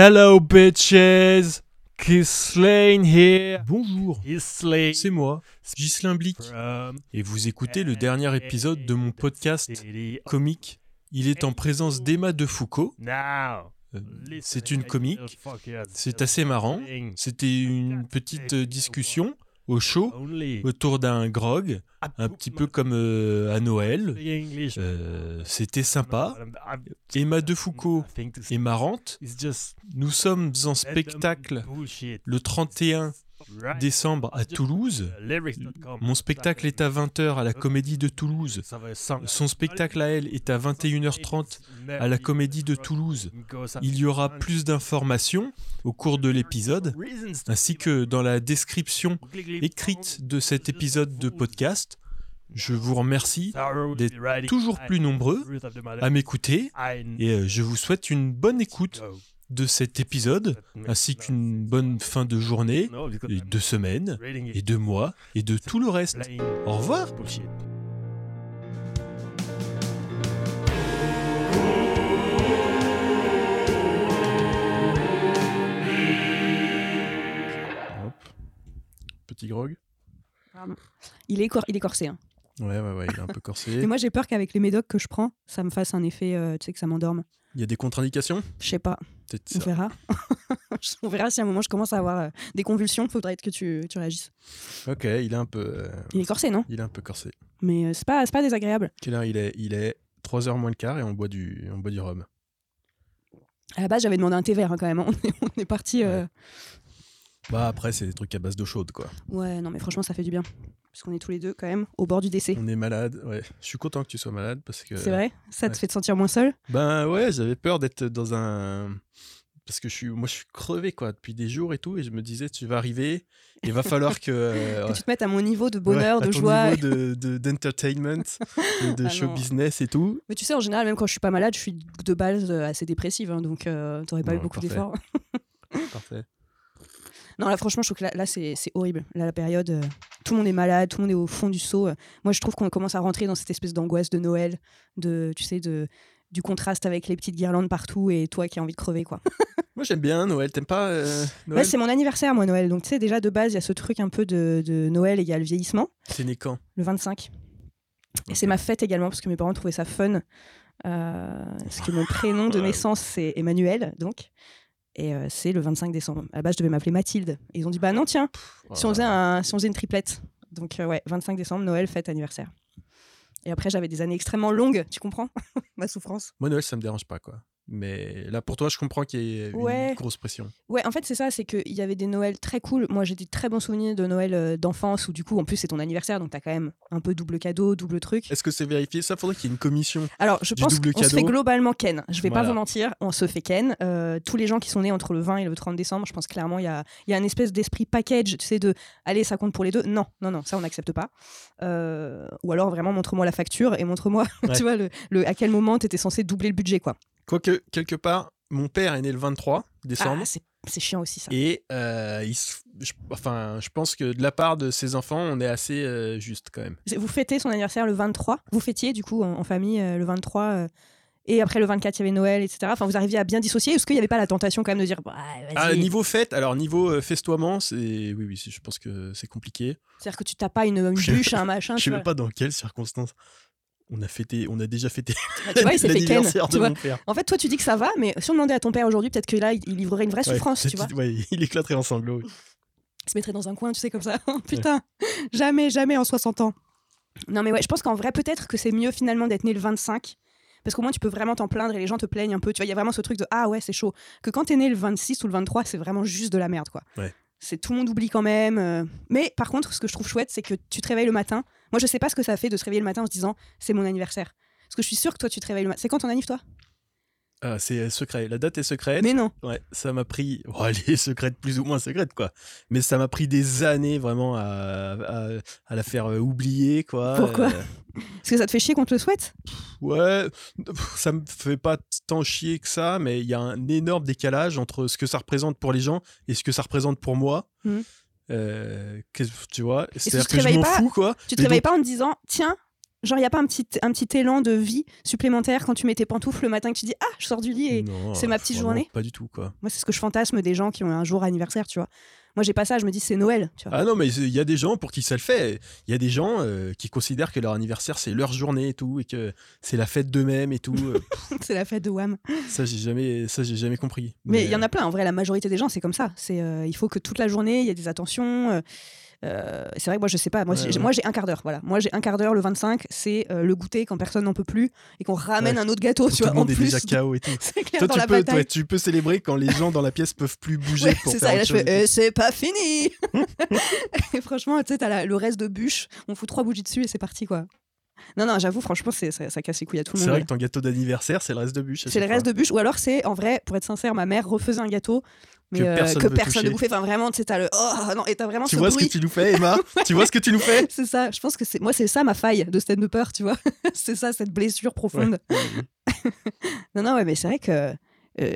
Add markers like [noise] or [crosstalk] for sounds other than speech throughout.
Hello bitches! Ghislaine here. Bonjour, c'est moi, Ghislain Blick, et vous écoutez le dernier épisode de mon podcast comique. Il est en présence d'Emma de Foucault. Now, Euh, C'est une comique, c'est assez marrant. C'était une petite discussion au chaud Only autour d'un grog, un petit peu comme euh, à Noël. Euh, C'était sympa. Emma de Foucault est marrante. Nous sommes en spectacle le 31 Right. Décembre à Toulouse. Lyrics.com. Mon spectacle est à 20h à la Comédie de Toulouse. Son spectacle à elle est à 21h30 à la Comédie de Toulouse. Il y aura plus d'informations au cours de l'épisode, ainsi que dans la description écrite de cet épisode de podcast. Je vous remercie d'être toujours plus nombreux à m'écouter et euh, je vous souhaite une bonne écoute de cet épisode, ainsi qu'une bonne fin de journée, et de semaine, et de mois, et de tout le reste. Au revoir Hop. Petit grog Il est, cor- il est corsé. hein. Ouais, ouais, ouais, il est un peu corsé. [laughs] Et moi, j'ai peur qu'avec les médocs que je prends, ça me fasse un effet, euh, tu sais, que ça m'endorme. Il y a des contre-indications? Je sais pas, on ça. verra. [laughs] on verra si à un moment je commence à avoir euh, des convulsions, faudrait être que tu, tu réagisses. Ok, il est un peu, euh, Il est corsé, non? il est un peu corsé. Mais euh, c'est pas, pas désagréable. Quelle heure il est Il est 3h moins le quart et on boit du, on boit du rhum. À la base, j'avais demandé un thé vert hein, quand même. [laughs] On est, on est parti. euh, Bah après, c'est des trucs à base d'eau chaude, quoi. Ouais, non, mais franchement, ça fait du bien. Parce qu'on est tous les deux quand même au bord du décès. On est malade, ouais. Je suis content que tu sois malade parce que. C'est vrai? Ça te ouais. fait te sentir moins seul? Ben ouais, j'avais peur d'être dans un. Parce que je suis, moi, je suis crevé, quoi, depuis des jours et tout. Et je me disais, tu vas arriver, il va falloir que. [laughs] euh, Que tu te mettes à mon niveau de ouais, bonheur, à de ton joie. niveau de- [laughs] de- d'entertainment, de Ah show non. business et tout. Mais tu sais, en général, même quand je suis pas malade, je suis de base euh, assez dépressive. hein, donc, euh, t'aurais pas Bon, eu beaucoup d'efforts. Parfait. Non, là, franchement, je trouve que là, là, c'est horrible. Là, la période, euh, tout le monde est malade, tout le monde est au fond du seau. Euh, Moi, je trouve qu'on commence à rentrer dans cette espèce d'angoisse de Noël, de, tu sais, de, du contraste avec les petites guirlandes partout et toi qui as envie de crever, quoi. [laughs] Moi, j'aime bien Noël. T'aimes pas euh, Ouais, Noël c'est mon anniversaire, moi, Noël. Donc, tu sais, déjà, de base, il y a ce truc un peu de, de Noël égale vieillissement, C'est né quand? Le 25. Et c'est ma fête également, parce que mes parents trouvaient ça fun. Euh, parce que mon prénom de naissance, c'est Emmanuel, donc. Et euh, c'est le 25 décembre. À la base, je devais m'appeler Mathilde. Et ils ont dit, bah non, tiens, si on faisait, un, si on faisait une triplette. Donc, euh, ouais, 25 décembre, Noël, fête, anniversaire. Et après, j'avais des années extrêmement longues, tu comprends? [laughs] Ma souffrance. Moi, Noël, ça me dérange pas, quoi. Mais là, pour toi, je comprends qu'il y ait une grosse pression. Ouais, en fait, c'est ça, c'est qu'il y avait des Noëls très cool. Moi, j'ai des très bons souvenirs de Noël euh, d'enfance où, du coup, en plus, c'est ton anniversaire, donc t'as quand même un peu double cadeau, double truc. Est-ce que c'est vérifié? Ça faudrait qu'il y ait une commission. Alors, je pense qu'on se fait globalement ken. Je vais pas vous mentir, on se fait ken. Euh, tous les gens qui sont nés entre le 20 et le 30 décembre, je pense clairement, il y a, y a un espèce d'esprit package, tu sais, de allez, ça compte pour les deux. Non, non, non, ça, on n'accepte pas. Euh, ou alors, vraiment, montre-moi la facture et montre-moi, [laughs] Ouais. tu vois, le, le- à quel moment t'étais censé doubler le budget, quoi. Quoique, quelque part, mon père est né le 23 décembre. Ah, c'est chiant aussi, ça. Et euh, il je, enfin, je pense que de la part de ses enfants, on est assez euh, juste quand même. Vous fêtez son anniversaire le 23. Vous fêtiez du coup en, en famille euh, le 23. euh, et après le 24, il y avait Noël, etc. Enfin, vous arriviez à bien dissocier. Est-ce qu'il n'y avait pas la tentation quand même de dire, bah, Ah, niveau fête, alors niveau festoiement, c'est oui, oui, je pense que c'est compliqué. C'est-à-dire que tu tapes pas une, bûche, un [laughs] machin. je sais même pas dans quelles circonstances. On a fêté, on a déjà fêté [laughs] ken. l'anniversaire de vois. mon père. En fait, toi, tu dis que ça va, mais si on demandait à ton père aujourd'hui, peut-être que là, il, livrerait une vraie Ouais, souffrance, tu vois. ouais, il éclaterait en sanglots. Il se mettrait dans un coin, tu sais, comme ça. [laughs] Putain, jamais, jamais en 60 ans. Non, mais ouais, je pense qu'en vrai, peut-être que c'est mieux finalement d'être né le 25. Parce qu'au moins, tu peux vraiment t'en plaindre et les gens te plaignent un peu. Tu vois, il y a vraiment ce truc de Ah ouais, c'est chaud. Que quand t'es né le 26 ou le 23, c'est vraiment juste de la merde, quoi. Ouais. C'est tout le monde oublie quand même. euh. Mais par contre, ce que je trouve chouette, c'est que tu te réveilles le matin. Moi, je sais pas ce que ça fait de se réveiller le matin en se disant C'est mon anniversaire. Parce que je suis sûre que toi, tu te réveilles le matin. C'est quand ton anniv, toi? Ah, c'est euh, secret. La date est secrète. Mais non. Ouais, ça m'a pris. [laughs] Oh, elle est secrète, plus ou moins secrète, quoi. Mais ça m'a pris des années vraiment à, à, à la faire euh, oublier, quoi. Pourquoi? Euh, [laughs] Parce que ça te fait chier qu'on te le souhaite? Ouais, ça me fait pas tant chier que ça, mais il y a un énorme décalage entre ce que ça représente pour les gens et ce que ça représente pour moi. Mhm. Euh, tu vois, c'est-à-dire que je m'en fous, quoi. Tu te réveilles donc- pas en te disant Tiens, Genre, il n'y a pas un petit, un petit élan de vie supplémentaire quand tu mets tes pantoufles le matin que tu dis Ah, je sors du lit et c'est ma petite journée? Pas du tout, quoi. moi, c'est ce que je fantasme des gens qui ont un jour anniversaire, tu vois. Moi, j'ai pas ça, je me dis c'est Noël, tu vois. Ah non, mais il y a des gens pour qui ça le fait. Il y a des gens euh, qui considèrent que leur anniversaire, c'est leur journée et tout, et que c'est la fête d'eux-mêmes et tout. Euh, [laughs] c'est la fête de Wham. ça, j'ai jamais, ça, j'ai jamais compris. Mais il y en a plein, en vrai, la majorité des gens, c'est comme ça. C'est, euh, il faut que toute la journée, il y ait des attentions. Euh, euh, c'est vrai que moi, je sais pas. Moi, Ouais, j'ai, ouais. moi, j'ai un quart d'heure. Voilà. Moi, j'ai un quart d'heure le 25, c'est euh, le goûter quand personne n'en peut plus et qu'on ramène Ouais. un autre gâteau, tu tout vois. le monde en est plus, déjà KO et tout. [laughs] c'est clair Toi, tu peux, bataille. toi, tu peux célébrer quand les gens dans la pièce peuvent plus bouger pour c'est ça, là je fais, Eh, c'est pas fini [laughs] Et franchement, tu sais, t'as le reste de bûche, on fout trois bougies dessus et c'est parti, quoi. Non, non, j'avoue, franchement, c'est, ça, ça casse les couilles à tout le C'est monde. vrai que ton gâteau d'anniversaire, c'est le reste de bûche. C'est le reste de bûche, ou alors c'est, en vrai, pour être sincère, ma mère refaisait un gâteau, mais Que euh, personne que personne ne bouffait. Enfin, vraiment, tu sais, t'as le. Oh non, et t'as vraiment Tu ce vois ce que tu nous fais, Emma [laughs] Tu vois ce que tu nous fais [laughs] C'est ça, je pense que c'est moi, c'est ça ma faille de stand-upper, tu vois. [laughs] c'est ça, cette blessure profonde. Non, non, ouais, mais c'est vrai que. euh,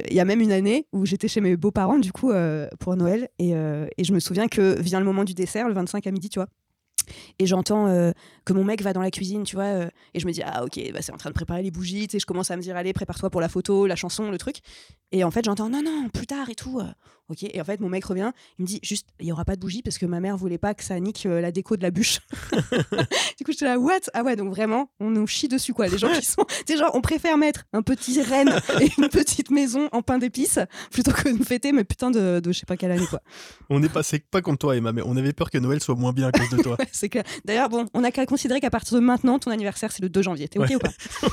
Il y a même une année où j'étais chez mes beaux-parents, du coup, euh, pour Noël, et, et je me souviens que vient le moment du dessert, le 25 à midi, tu vois. Et j'entends euh, que mon mec va dans la cuisine, tu vois, euh, et je me dis, ah ok, bah, c'est en train de préparer les bougies, tu sais, je commence à me dire, allez, prépare-toi pour la photo, la chanson, le truc. Et en fait, j'entends, non, non, plus tard et tout. euh, ok, et en fait, mon mec revient, il me dit, juste, il y aura pas de bougies parce que ma mère voulait pas que ça nique euh, la déco de la bûche. [laughs] du coup, j'étais là, what? Ah ouais, donc vraiment, on nous chie dessus, quoi. Les gens qui sont. Tu genre, on préfère mettre un petit renne et une [laughs] petite maison en pain d'épices plutôt que de fêter, mais putain de, de je sais pas quelle année, quoi. On n'est passé pas contre toi, Emma, mais on avait peur que Noël soit moins bien à cause de toi. [laughs] Ouais, c'est clair. D'ailleurs, bon, on a qu'à considérer qu'à partir de maintenant, ton anniversaire, c'est le 2 janvier. T'es OK Ouais. ou pas?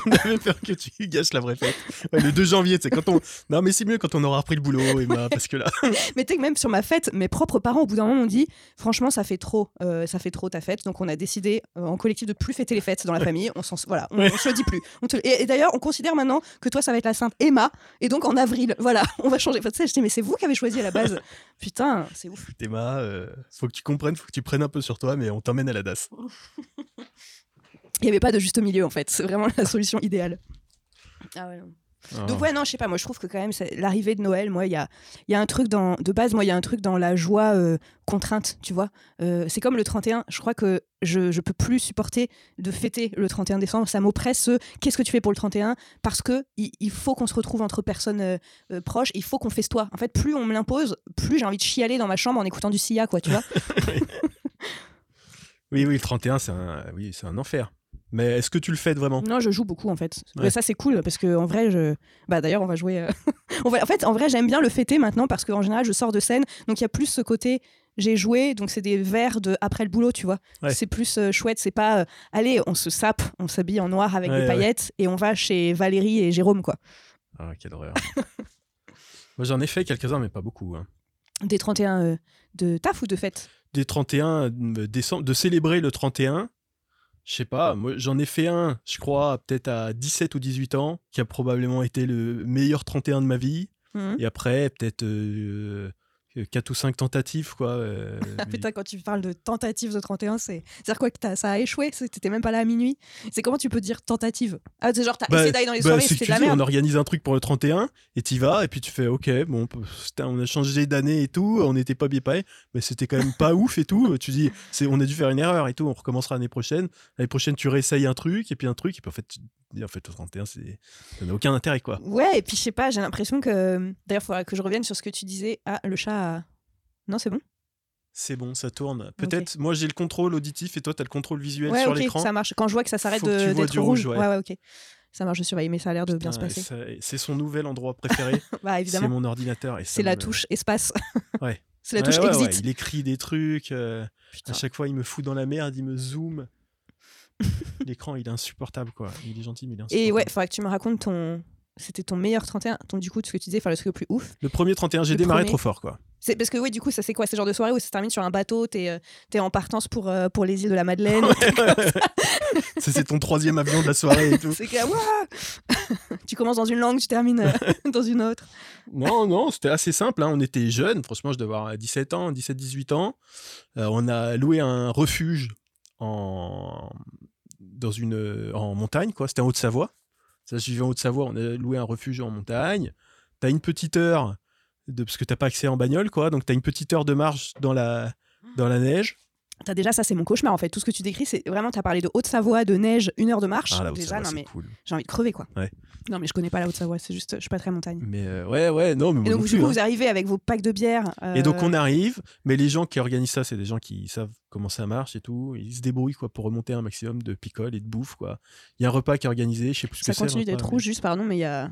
On avait peur que tu gâches la vraie fête. Ouais, le 2 janvier, c'est quand on. Non, mais c'est mieux quand on aura repris le boulot, Emma, parce que là. [laughs] Mais tu sais que même sur ma fête, mes propres parents, au bout d'un moment, m'ont dit franchement, ça fait trop, euh, ça fait trop ta fête. Donc on a décidé euh, en collectif de plus fêter les fêtes dans la famille. On s'en, voilà, on, Ouais. on se le dit plus. On te- et, et d'ailleurs, on considère maintenant que toi, ça va être la sainte Emma. Et donc en avril, voilà, [laughs] on va changer. Enfin, tu sais, je dis mais c'est vous qui avez choisi à la base. [laughs] Putain, c'est ouf. Emma, euh, faut que tu comprennes, faut que tu prennes un peu sur toi, mais on t'emmène à la DAS. Il n'y avait pas de juste milieu en fait. C'est vraiment la solution idéale. Ah ouais, non. Ah. Donc ouais non je sais pas moi je trouve que quand même l'arrivée de Noël moi il y a y a un truc dans de base moi il y a un truc dans la joie euh, contrainte tu vois. Euh, c'est comme le 31 je crois que je je peux plus supporter de fêter le 31 décembre. Ça m'oppresse ce qu'est-ce que tu fais pour le 31 parce que il, il faut qu'on se retrouve entre personnes euh, euh, proches il faut qu'on festoie en fait plus on me l'impose plus j'ai envie de chialer dans ma chambre en écoutant du Sia quoi tu vois. [laughs] [laughs] Oui, oui, le 31, c'est un, oui, c'est un enfer. Mais est-ce que tu le fêtes vraiment? Non, je joue beaucoup en fait. Ouais. Mais ça c'est cool parce que en vrai, je. Bah d'ailleurs, on va jouer. euh, [laughs] on va... En fait, en vrai, j'aime bien le fêter maintenant parce qu'en général, je sors de scène, donc il y a plus ce côté. J'ai joué, donc c'est des verres de après le boulot, tu vois. Ouais. C'est plus euh, chouette. C'est pas, euh, allez, on se sape, on s'habille en noir avec Ouais, des ouais. paillettes et on va chez Valérie et Jérôme, quoi. Ah, quelle horreur. [laughs] Moi, j'en ai fait quelques-uns, mais pas beaucoup. hein. Des 31 euh, de taf ou de fête? Des 31 euh, décembre, de célébrer le 31, je sais pas, moi j'en ai fait un, je crois, peut-être à 17 ou 18 ans, qui a probablement été le meilleur 31 de ma vie. Mhm. Et après, peut-être 4 ou 5 tentatives, quoi. euh, [laughs] Ah, putain, quand tu parles de tentative de 31, c'est. C'est-à-dire quoi que ça a échoué c'est- T'étais même pas là à minuit C'est comment tu peux dire tentative? Ah, c'est genre, t'as Bah, essayé d'aller dans les bah, soirées, c'est tu de la dis, merde. on organise un truc pour le 31 et t'y vas et puis tu fais ok bon putain, on a changé d'année et tout on n'était pas bien pareil mais c'était quand même pas [laughs] ouf et tout tu dis c'est on a dû faire une erreur et tout on recommencera l'année prochaine l'année prochaine tu réessayes un truc et puis un truc et puis en fait en fait le 31 c'est ça n'a aucun intérêt quoi Ouais, et puis je sais pas, j'ai l'impression que. D'ailleurs, il faudra que je revienne sur ce que tu disais. Ah, le chat. a- Non, c'est bon? C'est bon ça tourne peut-être moi j'ai le contrôle auditif et toi t'as le contrôle visuel Ouais, sur ok, l'écran ça marche. Quand je vois que ça s'arrête d'être du rouge. rouge, ouais. ouais. ouais, ok. Ça marche, je surveille, mais ça a l'air de bien se passer. c'est son nouvel endroit préféré [laughs] Bah, c'est évidemment. mon ordinateur C'est la me- touche espace. [laughs] Ouais. c'est la Ouais, touche ouais, ouais, exit. il écrit des trucs euh. À chaque fois, il me fout dans la merde, il me zoome. [laughs] L'écran, il est insupportable, quoi. Il est gentil, mais il est insupportable. Et ouais, faudrait que tu me racontes ton. C'était ton meilleur 31, ton du coup, ce que tu disais, enfin le truc le plus ouf. Le premier 31, j'ai démarré premier. trop fort, quoi. C'est parce que oui, du coup, ça c'est quoi? C'est genre de soirée où ça se termine sur un bateau, t'es euh, t'es en partance pour, euh, pour les îles de la Madeleine. [laughs] C'est ton troisième avion de la soirée et tout. c'est [laughs] tu commences dans une langue, tu termines euh, dans une autre. Non, non, c'était assez simple. hein. On était jeunes. Franchement, je devais avoir 17 ans, 17-18 ans. Euh, on a loué un refuge en, dans une, en montagne, quoi. C'était en Haute-Savoie. Ça, je vivais en Haute-Savoie. On a loué un refuge en montagne. T'as une petite heure, de, parce que t'as pas accès en bagnole, quoi. Donc, t'as une petite heure de marche dans la, dans la neige. T'as déjà ça, c'est mon cauchemar en fait. Tout ce que tu décris, c'est vraiment, t'as parlé de Haute-Savoie, de neige, une heure de marche. Ah, déjà, Haute-Savoie, non c'est mais cool. j'ai envie de crever quoi. Ouais. Non mais je connais pas la Haute-Savoie, c'est juste, je suis pas très montagne. Mais euh, ouais, ouais, non, mais moi Et non donc, plus, du coup, hein. vous arrivez avec vos packs de bière. Et donc euh, on arrive, mais les gens qui organisent ça, c'est des gens qui savent comment ça marche et tout. Ils se débrouillent quoi pour remonter un maximum de picoles et de bouffe quoi. Il y a un repas qui est organisé, je sais plus ce Ça que c'est. le continue d'être rouge, juste pardon, mais il y a,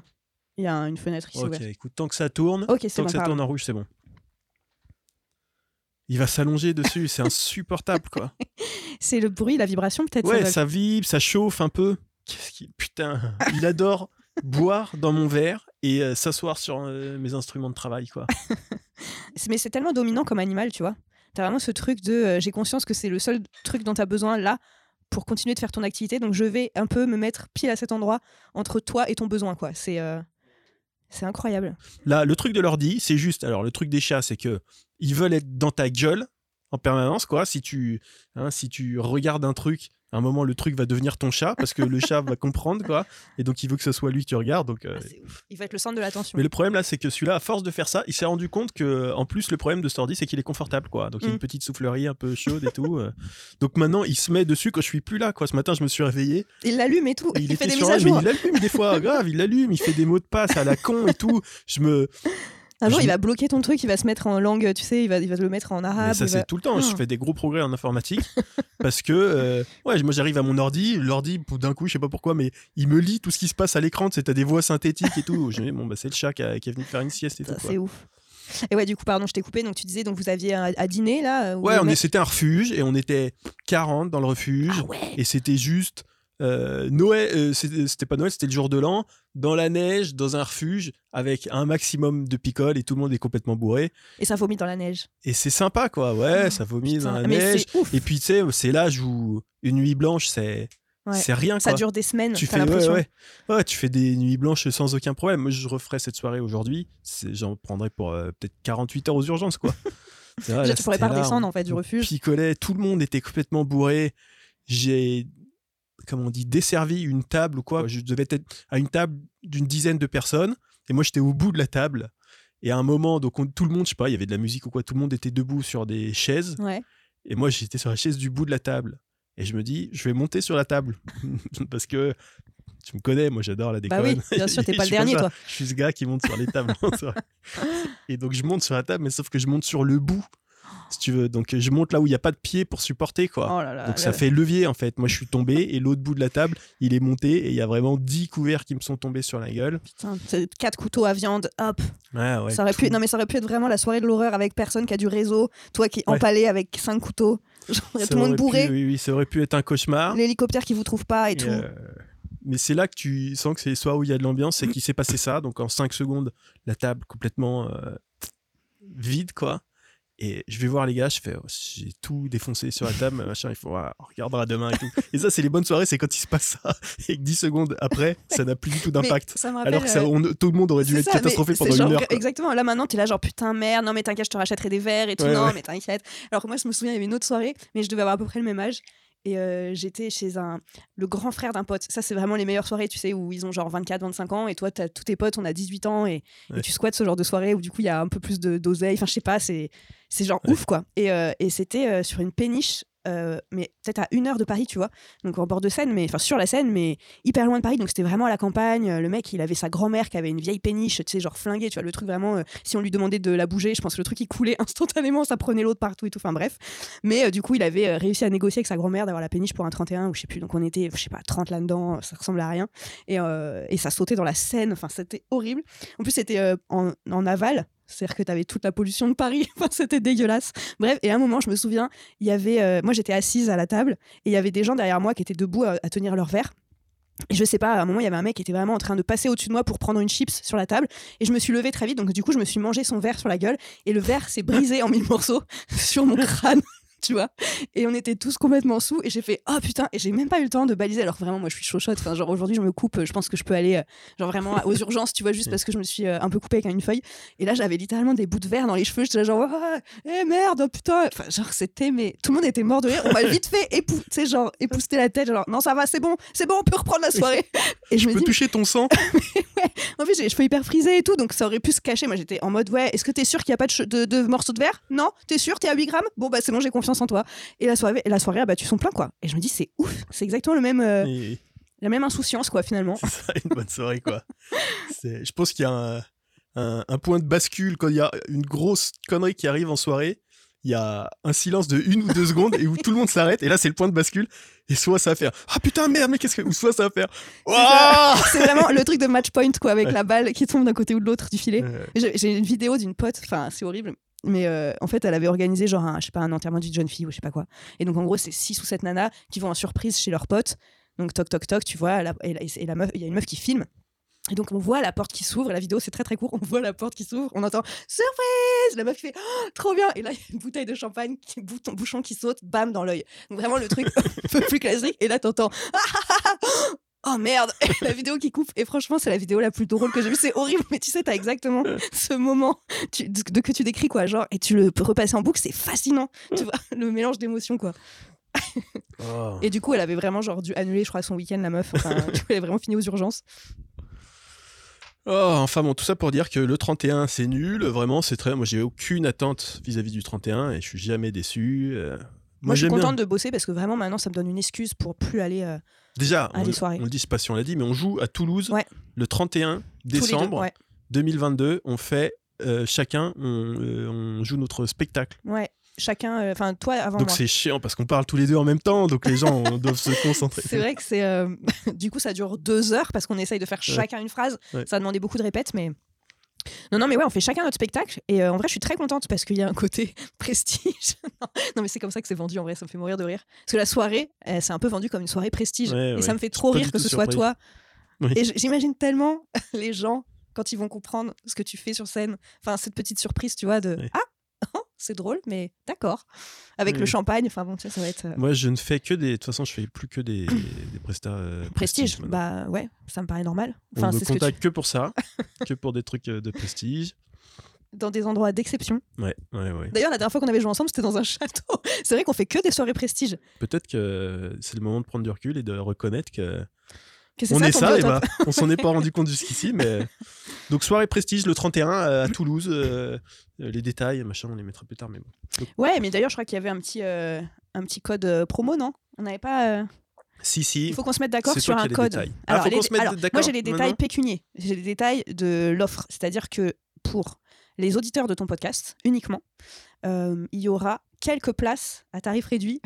il y a une fenêtre ici Ok, ouverte. écoute, tant que ça tourne, tant bon, que ça pardon. tourne en rouge, c'est bon. Il va s'allonger dessus, c'est insupportable quoi. [laughs] C'est le bruit, la vibration peut-être. Ouais, ça vibre, ça chauffe un peu. Qu'est-ce qu'il putain, il adore [laughs] boire dans mon verre et euh, s'asseoir sur euh, mes instruments de travail quoi. [laughs] Mais c'est tellement dominant comme animal, tu vois. T'as vraiment ce truc de euh, j'ai conscience que c'est le seul truc dont t'as besoin là pour continuer de faire ton activité, donc je vais un peu me mettre pile à cet endroit entre toi et ton besoin, quoi. C'est c'est incroyable. Là, le truc de l'ordi, c'est juste. Alors, le truc des chats, c'est que ils veulent être dans ta gueule en permanence, quoi. Si tu, hein, si tu regardes un truc, à un moment, le truc va devenir ton chat parce que le chat va comprendre, quoi. Et donc, il veut que ce soit lui que tu regardes. Donc, euh, Ah, ouf. Il va être le centre de l'attention. Mais le problème là, c'est que celui-là, à force de faire ça, il s'est rendu compte que, en plus, le problème de cet ordi, c'est qu'il est confortable, quoi. Donc il y a Mm. une petite soufflerie un peu chaude et tout. euh. Donc maintenant, il se met dessus quand je suis plus là, quoi. Ce matin, je me suis réveillé. Il l'allume et tout. et Il, il, fait des mises à mais il l'allume des fois, [laughs] grave, il l'allume, il fait des mots de passe à la con et tout. Je me, Un jour, je- il va bloquer ton truc, il va se mettre en langue, tu sais, il va, il va le mettre en arabe. Mais ça, il va- c'est tout le temps. Je Ah. fais des gros progrès en informatique [laughs] parce que, euh, ouais, moi, j'arrive à mon ordi. L'ordi, d'un coup, je sais pas pourquoi, mais il me lit tout ce qui se passe à l'écran. Tu sais, t'as des voix synthétiques et tout. [laughs] Je me dis, bon, bah, c'est le chat qui, a- qui est venu faire une sieste et tout. Ça, quoi. C'est ouf. Et ouais, du coup, pardon, je t'ai coupé. Donc, tu disais, donc vous aviez à, à dîner là Ouais, on c'était un refuge et on était 40 dans le refuge. Ah ouais. Et c'était juste euh, Noël, euh, c'était c'était pas Noël, c'était le jour de l'an, dans la neige, dans un refuge, avec un maximum de picoles et tout le monde est complètement bourré. Et ça vomit dans la neige. Et c'est sympa, quoi. Ouais, Oh, ça vomit Putain, dans la neige. Et puis, tu sais, c'est l'âge où une nuit blanche, c'est Ouais. c'est rien, Ça quoi. dure des semaines. tu fais, ouais, l'impression. ouais. Ouais, tu fais des nuits blanches sans aucun problème. Moi, je referais cette soirée aujourd'hui. J'en prendrais pour euh, peut-être 48 heures aux urgences, quoi. [laughs] Vrai, là, tu pourrais pas redescendre on- en fait du refuge. picolait, tout le monde était complètement bourré. J'ai, comment on dit, desservi une table ou quoi. Je devais être à une table d'une dizaine de personnes et moi j'étais au bout de la table. Et à un moment, donc on- tout le monde, je sais pas, il y avait de la musique ou quoi, tout le monde était debout sur des chaises Ouais. et moi j'étais sur la chaise du bout de la table. Et je me dis, je vais monter sur la table [laughs] parce que tu me connais, moi j'adore la déconne. Bah oui, bien sûr, t'es [laughs] pas Je le dernier, toi. Je suis ce gars qui monte sur les tables. [laughs] et donc je monte sur la table, mais sauf que je monte sur le bout, si tu veux. Donc je monte là où il n'y a pas de pied pour supporter, quoi. Oh là là. donc ça fait levier en fait. Moi je suis tombé et l'autre bout de la table, il est monté et il y a vraiment 10 couverts qui me sont tombés sur la gueule. Putain, quatre couteaux à viande, hop. Ouais, ouais. ça aurait pu, non mais ça aurait pu être vraiment la soirée de l'horreur avec personne qui a du réseau, toi qui est Ouais. empalé avec cinq couteaux, [laughs] Genre, tout le monde pu- bourré, oui, oui, ça aurait pu être un cauchemar. l'hélicoptère qui vous trouve pas et, Et, tout. euh, mais c'est là que tu sens que c'est soit où il y a de l'ambiance, c'est qu'il s'est passé ça. Donc en 5 secondes, la table complètement euh, vide, quoi. Et je vais voir les gars, je fais, oh, j'ai tout défoncé sur la table, [laughs] machin, il faut, ah, on regardera demain et tout. Et ça, c'est les bonnes soirées, c'est quand il se passe ça, [laughs] et que 10 secondes après, ça n'a plus du tout d'impact. Alors que ça, euh, on- tout le monde aurait dû être ça, catastrophé pendant genre- une heure. quoi. Exactement. Là maintenant, t'es là genre putain merde, non mais t'inquiète, je te rachèterai des verres et tout. Ouais, non ouais. mais t'inquiète. Alors que moi, je me souviens, il y avait une autre soirée, mais je devais avoir à peu près le même âge. Et euh, j'étais chez un, le grand frère d'un pote. Ça, c'est vraiment les meilleures soirées, tu sais, où ils ont genre 24, 25 ans. Et toi, t'as tous tes potes, on a 18 ans. Et, tu squattes ce genre de soirée où du coup, il y a un peu plus de- d'oseille. Enfin, je sais pas, c'est c'est genre Ouais. ouf, quoi. Et, euh, et c'était euh, sur une péniche, euh, mais peut-être à une heure de Paris, tu vois. Donc en bord de Seine, mais enfin sur la Seine, mais hyper loin de Paris. Donc c'était vraiment à la campagne. Le mec, il avait sa grand-mère qui avait une vieille péniche, tu sais, genre flinguée, tu vois, le truc vraiment. euh, si on lui demandait de la bouger, je pense que le truc il coulait [laughs] instantanément, ça prenait l'autre partout et tout. Enfin bref. Mais euh, du coup, il avait réussi à négocier avec sa grand-mère d'avoir la péniche pour un 31 ou je sais plus. Donc on était, je sais pas, 30 là-dedans, ça ressemble à rien. Et, et ça sautait dans la Seine. Enfin, c'était horrible. En plus, c'était en, en aval. C'est-à-dire que tu avais toute la pollution de Paris. [laughs] C'était dégueulasse. Bref, et à un moment, je me souviens, il y avait, euh, moi j'étais assise à la table et il y avait des gens derrière moi qui étaient debout à, à tenir leur verre. Et je sais pas, à un moment, il y avait un mec qui était vraiment en train de passer au-dessus de moi pour prendre une chips sur la table. Et je me suis levée très vite, donc du coup, je me suis mangé son verre sur la gueule. Et le verre s'est brisé en mille morceaux [laughs] sur mon crâne. Tu vois, et on était tous complètement sous, et j'ai fait oh putain, et j'ai même pas eu le temps de baliser. Alors vraiment, moi je suis chauchotte. Enfin, genre aujourd'hui, je me coupe, je pense que je peux aller, euh, genre vraiment aux urgences, tu vois, juste parce que je me suis euh, un peu coupée avec une feuille. Et là, j'avais littéralement des bouts de verre dans les cheveux. J'étais genre, Ah, eh merde, oh, putain. Enfin, genre, c'était, mais tout le monde était mort de rire. On m'a vite fait épou- genre, épousseter la tête. Genre, non, ça va, c'est bon, c'est bon, on peut reprendre la soirée. [laughs] Et je Tu me peux dis, toucher ton sang [laughs] en fait, j'ai les cheveux hyper frisés et tout, donc ça aurait pu se cacher. Moi, j'étais en mode, ouais, est-ce que t'es sûr qu'il n'y a pas de, de morceaux de verre? Non T'es sûr T'es à 8 grammes? Bon, bah, c'est bon, j'ai confiance. Confiance en toi. Et la soirée, et la soirée a battu son plein, quoi. Et je me dis, c'est ouf, c'est exactement le même, euh, la même insouciance, quoi, finalement. [laughs] c'est ça, une bonne soirée, quoi. Je pense qu'il y a un, un- un point de bascule quand il y a une grosse connerie qui arrive en soirée. Il y a un silence de une ou deux [laughs] secondes et où tout le monde s'arrête. Et là, c'est le point de bascule. Et soit ça va faire Ah putain, merde, mais qu'est-ce que. Ou soit ça va faire c'est [laughs] vraiment le truc de match point, quoi, avec Ouais. la balle qui tombe d'un côté ou de l'autre du filet. Euh, j'ai une vidéo d'une pote, enfin c'est horrible, mais euh, en fait elle avait organisé genre un, je sais pas, un enterrement d'une jeune fille ou je sais pas quoi. Et donc en gros c'est six ou sept nanas qui vont en surprise chez leurs potes. Donc toc toc toc, tu vois, la- et, il y a une meuf qui filme. Et donc on voit la porte qui s'ouvre, la vidéo c'est très très court, on voit la porte qui s'ouvre, on entend surprise, la meuf fait Oh, trop bien, et là il y a une bouteille de champagne, qui, bouton, bouchon qui saute, bam dans l'œil. Donc vraiment le truc [laughs] un peu plus classique, et là t'entends Oh merde, [laughs] la vidéo qui coupe. Et franchement, c'est la vidéo la plus drôle que j'ai vue. C'est horrible, mais tu sais, t'as exactement [laughs] ce moment tu- de, de que tu décris, quoi. Genre, et tu le peux repasser en boucle, c'est fascinant. Tu vois, le mélange d'émotions, quoi. [laughs] oh. Et du coup, elle avait vraiment, genre, dû annuler, je crois, son week-end, la meuf. Enfin, du coup, elle est vraiment finie aux urgences. Oh, enfin bon, tout ça pour dire que le 31, c'est nul. Vraiment, c'est très. Moi, j'ai aucune attente vis-à-vis du 31 et je suis jamais déçu. Euh, Moi, je suis bien. contente de bosser parce que vraiment, maintenant, ça me donne une excuse pour plus aller. euh, Déjà, à on, des soirées. on le dit, je sais pas si on l'a dit, mais on joue à Toulouse Ouais. le 31 tous les deux. décembre Ouais. 2022. On fait euh, chacun, on, euh, on joue notre spectacle. ouais. Chacun. Enfin, toi, avant Donc c'est chiant parce qu'on parle tous les deux en même temps, donc les gens doivent se [laughs] concentrer. C'est vrai que c'est. [laughs] du coup, ça dure deux heures parce qu'on essaye de faire Ouais. chacun une phrase. Ça a demandé beaucoup de répètes, mais. Non, non, mais ouais, on fait chacun notre spectacle. Et euh, en vrai, je suis très contente parce qu'il y a un côté [laughs] prestige. [laughs] non, mais c'est comme ça que c'est vendu en vrai, ça me fait mourir de rire. Parce que la soirée, euh, c'est un peu vendu comme une soirée prestige. Ouais, et ouais. ça me fait trop rire que ce soit toi. Oui. Et j'imagine tellement [laughs] les gens quand ils vont comprendre ce que tu fais sur scène. Enfin, cette petite surprise, tu vois, de. Ah, c'est drôle, mais d'accord. Avec Oui, le champagne, enfin bon, tu sais, ça va être. euh, Moi, je ne fais que des. De toute façon, je fais plus que des, [coughs] des prestats euh, Prestige, bah ouais, ça me paraît normal. on me c'est ce que tu... contacte que pour ça, [laughs] que pour des trucs euh, de prestige. dans des endroits d'exception. Ouais, ouais, ouais. D'ailleurs, la dernière fois qu'on avait joué ensemble, c'était dans un [laughs] château. C'est vrai qu'on fait que des soirées prestige. Peut-être que c'est le moment de prendre du recul et de reconnaître que Que on ça est ça, et biotope. bah, on s'en est pas rendu compte jusqu'ici, mais donc soirée prestige le 31 à à Toulouse. euh, euh, les détails, machin, on les mettra plus tard, mais bon. Ouais, mais d'ailleurs, je crois qu'il y avait un petit, euh, un petit code euh, promo, non? On n'avait pas. euh, Si, si. Il faut qu'on se mette d'accord sur un code. Ah, les- se alors, moi, j'ai les détails pécuniers. J'ai les détails de l'offre. C'est-à-dire que pour les auditeurs de ton podcast, uniquement, euh, il y aura quelques places à tarif réduit.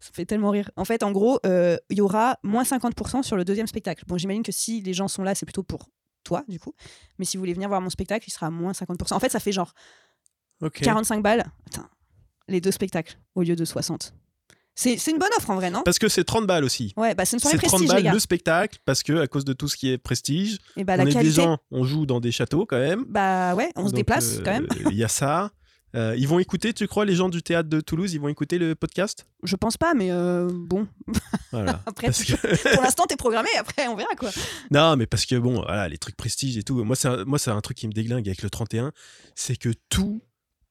Ça fait tellement rire. En fait, en gros, euh, il y aura moins 50% sur le deuxième spectacle. Bon, j'imagine que si les gens sont là, c'est plutôt pour toi, du coup. Mais si vous voulez venir voir mon spectacle, il sera à moins 50%. En fait, ça fait genre Ok. 45 balles. Attends, les deux spectacles au lieu de 60. C'est une bonne offre en vrai, non? Parce que c'est 30 balles aussi. Ouais, bah c'est une soirée C'est 30 prestige, les balles gars. le spectacle, parce que à cause de tout ce qui est prestige, Et bah on la est des gens, on joue dans des châteaux quand même. Bah ouais, on se déplace euh, quand même. Il y a ça. [laughs] Euh, ils vont écouter, tu crois, les gens du théâtre de Toulouse, ils vont écouter le podcast? Je pense pas, mais euh, bon. Voilà. [laughs] Après, Parce tu- que- pour l'instant, t'es programmé. Après, on verra quoi. [laughs] Non, mais parce que bon, voilà, les trucs prestige et tout. Moi, c'est un, moi, c'est un truc qui me déglingue avec le 31, c'est que tout,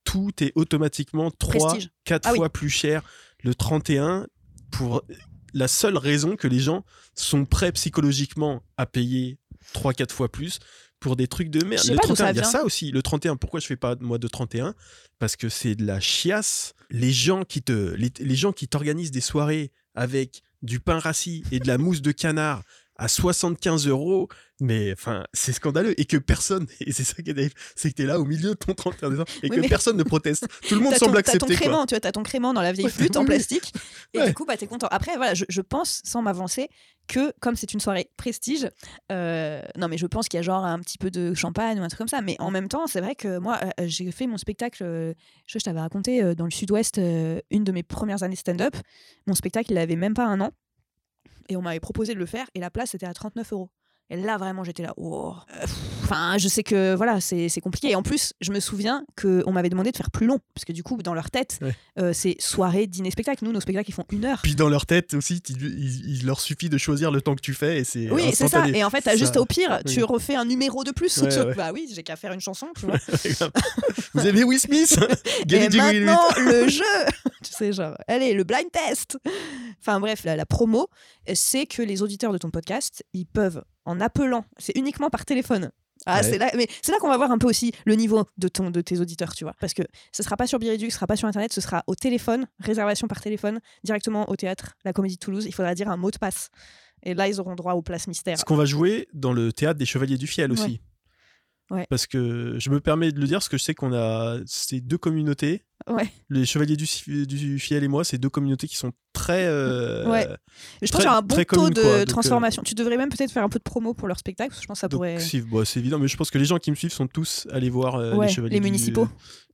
tout est automatiquement 3, Prestige. 4 Ah oui. fois plus cher le 31 pour la seule raison que les gens sont prêts psychologiquement à payer 3, 4 fois plus pour des trucs de merde. Je sais Le pas d'où 31, ça il y a ça aussi. Le 31, pourquoi je fais pas moi de 31 Parce que c'est de la chiasse. Les gens qui te, les, les gens qui t'organisent des soirées avec du pain rassis et de la mousse de canard à 75 euros, mais enfin, c'est scandaleux. Et que personne, [laughs] et c'est ça qui est terrible, c'est que t'es là au milieu de ton 31 décembre et Oui, que personne ne proteste. [laughs] Tout le monde T'as ton, semble t'as ton accepter. quoi. crément, tu vois, t'as ton crément dans la vieille flûte en [laughs] plastique. Et Ouais. du coup, bah, t'es content. Après, voilà, je, je pense, sans m'avancer, que comme c'est une soirée prestige, euh, non, mais je pense qu'il y a genre un petit peu de champagne ou un truc comme ça. Mais en même temps, c'est vrai que moi, euh, j'ai fait mon spectacle, euh, je, je t'avais raconté, euh, dans le sud-ouest, euh, une de mes premières années stand-up. Mon spectacle, il avait même pas un an. Et on m'avait proposé de le faire, et la place était à 39 euros. Et là, vraiment, j'étais là. oh. Enfin, je sais que voilà, c'est compliqué. Et en plus, je me souviens qu'on m'avait demandé de faire plus long. Parce que du coup, dans leur tête, Ouais. euh, c'est soirée, dîner, spectacle. Nous, nos spectacles, ils font une heure. Puis dans leur tête aussi, il, il leur suffit de choisir le temps que tu fais et c'est Oui, c'est ça. Et en fait, Ça- juste au pire, oui. tu refais un numéro de plus. Ouais, Tu- ouais. Bah oui, j'ai qu'à faire une chanson, tu vois. [laughs] Vous avez Will Smith? [laughs] Et maintenant, le [laughs] jeu Tu sais, genre, allez, le blind test Enfin bref, la, la promo, c'est que les auditeurs de ton podcast, ils peuvent, en appelant, c'est uniquement par téléphone, Ah, Ouais. c'est là, mais c'est là qu'on va voir un peu aussi le niveau de ton, de tes auditeurs, tu vois. Parce que ce sera pas sur Biridu, ce sera pas sur internet, ce sera au téléphone, réservation par téléphone, directement au théâtre, la Comédie de Toulouse. Il faudra dire un mot de passe. Et là, ils auront droit aux places mystères. Ce qu'on va jouer dans le théâtre des Chevaliers du Fiel aussi. Ouais. Parce que je me permets de le dire, parce que je sais qu'on a ces deux communautés. Ouais. Les Chevaliers du, du Fiel et moi, c'est deux communautés qui sont très. euh, Ouais. Mais je pense très- qu'il y a un bon taux commune, de quoi. Donc, euh, transformation. Tu devrais même peut-être faire un peu de promo pour leur spectacle, parce que je pense que ça donc, pourrait. bon, c'est évident, mais je pense que les gens qui me suivent sont tous allés voir euh, Ouais, les Chevaliers les du- municipaux.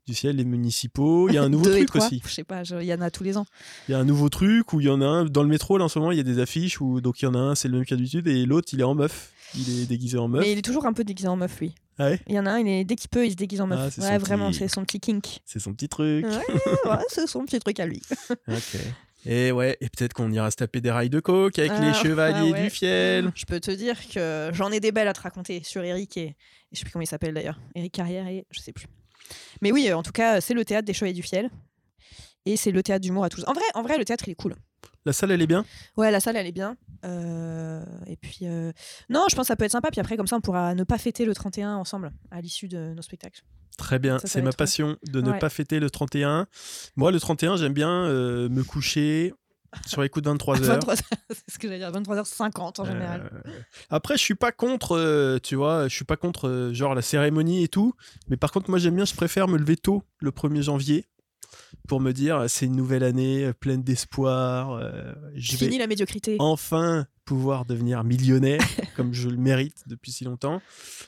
du Ciel, les municipaux. Il y a un [laughs] nouveau truc aussi. Je sais pas, il y en a tous les ans. Il y a un nouveau truc où il y en a un dans le métro là en ce moment il y a des affiches où donc il y en a un c'est le même qu'à d'habitude et l'autre il est en meuf il est déguisé en meuf Mais il est toujours un peu déguisé en meuf, lui. Ah ouais Il y en a un, il est, dès qu'il peut, il se déguise en meuf. Ah, c'est ouais, vraiment, petit- c'est son petit kink. c'est son petit truc Ouais, [laughs] ouais, c'est son petit truc à lui. ok [laughs] et ouais et peut-être qu'on ira se taper des rails de coke avec Ah, les chevaliers ah ouais. du fiel Je peux te dire que j'en ai des belles à te raconter sur Eric et, et je sais plus comment il s'appelle d'ailleurs. Eric Carrière et je sais plus. Mais oui, en tout cas, c'est le théâtre des Chevaliers du Fiel. Et c'est le théâtre d'humour à Toulouse. En vrai, en vrai, le théâtre, il est cool. la salle elle est bien? Ouais, la salle, elle est bien. Euh, et puis, euh, non, je pense que ça peut être sympa. Puis après, comme ça, on pourra ne pas fêter le 31 ensemble à l'issue de nos spectacles. très bien c'est ma passion de ne Ouais. pas fêter le 31 moi le 31 j'aime bien euh, me coucher sur les coups de 23 [laughs] heures 23 [laughs] c'est ce que j'allais dire, 23h50 en général. Après, je suis pas contre, tu vois, je suis pas contre genre la cérémonie et tout, mais par contre, moi j'aime bien, je préfère me lever tôt le 1er janvier pour me dire c'est une nouvelle année euh, pleine d'espoir, euh, je Fini vais la médiocrité. enfin pouvoir devenir millionnaire [laughs] comme je le mérite depuis si longtemps,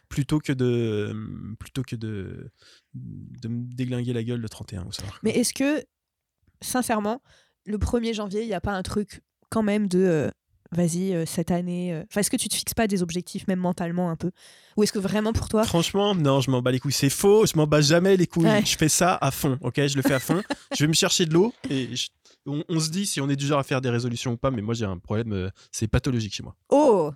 plutôt que de plutôt que de de me déglinguer la gueule le 31 au soir. Mais est-ce que, sincèrement, le 1er janvier, il n'y a pas un truc quand même de euh, vas-y, euh, cette année. euh, Enfin, est-ce que tu te fixes pas des objectifs, même mentalement un peu? Ou est-ce que vraiment pour toi? Franchement, non, je m'en bats les couilles. C'est faux, je m'en bats jamais les couilles. Ouais. Je fais ça à fond, ok? Je le fais à fond. [laughs] je vais me chercher de l'eau et je- on, on se dit si on est du genre à faire des résolutions ou pas, mais moi j'ai un problème, euh, c'est pathologique chez moi. Oh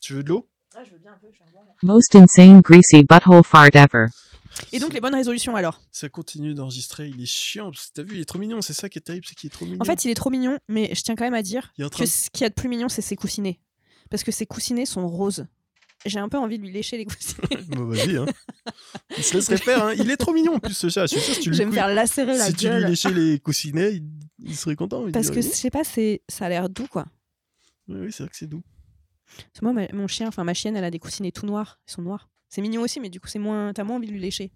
Tu veux de l'eau? Ah, je veux bien un peu, je suis un bon gars. Most insane greasy butthole fart ever. Et donc, les bonnes résolutions alors? Ça continue d'enregistrer, il est chiant. T'as vu, il est trop mignon, c'est ça qui est terrible, c'est qu'il est trop mignon. En fait, il est trop mignon, mais je tiens quand même à dire que de- ce qu'il y a de plus mignon, c'est ses coussinets. Parce que ses coussinets sont roses. J'ai un peu envie de lui lécher les coussinets. [laughs] Bon, vas-y, hein. Il se laisserait [laughs] faire, hein. Il est trop mignon en plus ce chat. Je suis sûr, si tu lui, je vais me cou- faire lacérer la si tu lui léchais les coussinets, il, il serait content. il Parce que, je sais pas, ça a l'air doux, quoi. Oui, oui, c'est vrai que c'est doux. Parce que moi, ma- mon chien, enfin ma chienne, elle a des coussinets tout noirs. Ils sont noirs. C'est mignon aussi, mais du coup, c'est moins. T'as moins envie de lui lécher.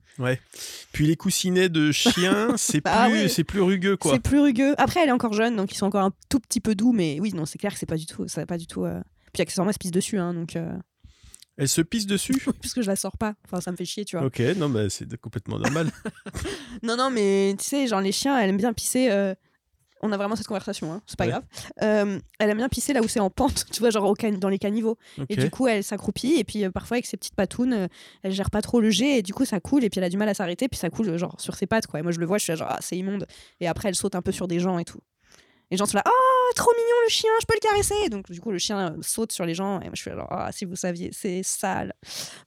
Puis les coussinets de chien, [laughs] c'est Bah plus, oui. c'est plus rugueux quoi. C'est plus rugueux. Après, elle est encore jeune, donc ils sont encore un tout petit peu doux, mais oui, non, c'est clair que c'est pas du tout. Ça va pas du tout. euh, Puis accessoirement, elle se pisse dessus, hein, donc. euh, Elle se pisse dessus? [laughs] Puisque je la sors pas. Enfin, ça me fait chier, tu vois. Ok, non, mais c'est complètement normal. [laughs] Non, non, mais tu sais, genre les chiens, elle aime bien pisser. euh, On a vraiment cette conversation, hein, c'est pas Ouais. grave. Euh, elle aime bien pisser là où c'est en pente, [laughs] tu vois, genre au dans les caniveaux. Et du coup, elle s'accroupit, et puis euh, parfois avec ses petites patounes, euh, elle gère pas trop le jet, et du coup, ça coule, et puis elle a du mal à s'arrêter, puis ça coule genre sur ses pattes, quoi. Et moi, je le vois, je suis là, genre, ah, c'est immonde. Et après, elle saute un peu sur des gens et tout. Les gens sont là, oh, trop mignon le chien, je peux le caresser. Donc, du coup, le chien saute sur les gens, et moi, je suis là, genre, ah, si vous saviez, c'est sale.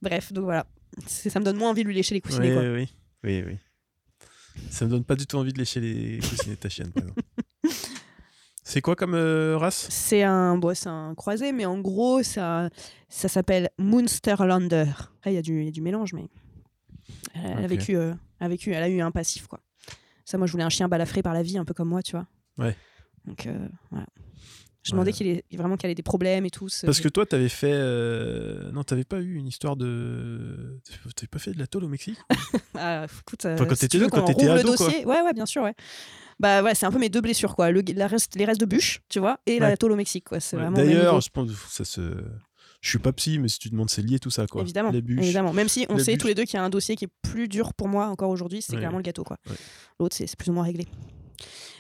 Bref, donc voilà. Ça me donne moins envie de lui lécher les coussinets, oui, quoi. oui, oui, oui. Ça me donne pas du tout envie de lécher les coussinets de ta chienne, par exemple. C'est quoi comme euh, race? C'est un, bon, un croisé, mais en gros, ça, ça s'appelle Munsterlander. Après, il y, a du- y a du mélange, mais elle, a vécu, euh, a vécu, elle a eu un passif, quoi. Ça, moi, je voulais un chien balafré par la vie, un peu comme moi, tu vois. Ouais. Donc, euh, voilà. Je demandais Ouais. qu'il ait vraiment qu'elle ait des problèmes et tout. ce- Parce que toi, t'avais fait. euh, Non, t'avais pas eu une histoire de. T'avais pas fait de la tôle au Mexique? [laughs] Ah, écoute, euh, Enfin, quand si t'étais rouvre ado, le quoi. dossier, ouais, ouais, bien sûr, ouais. Bah ouais, c'est un peu mes deux blessures, quoi. Le, la reste, les restes de bûche, tu vois, et la tôle au Mexique, quoi. C'est Ouais. D'ailleurs, je pense ça se. Je suis pas psy, mais si tu demandes, c'est lié tout ça, quoi. Évidemment, Les bûches. évidemment. Même si on sait tous les deux qu'il y a un dossier qui est plus dur pour moi encore aujourd'hui, c'est Ouais. clairement le gâteau. quoi. Ouais. L'autre, c'est plus ou moins réglé.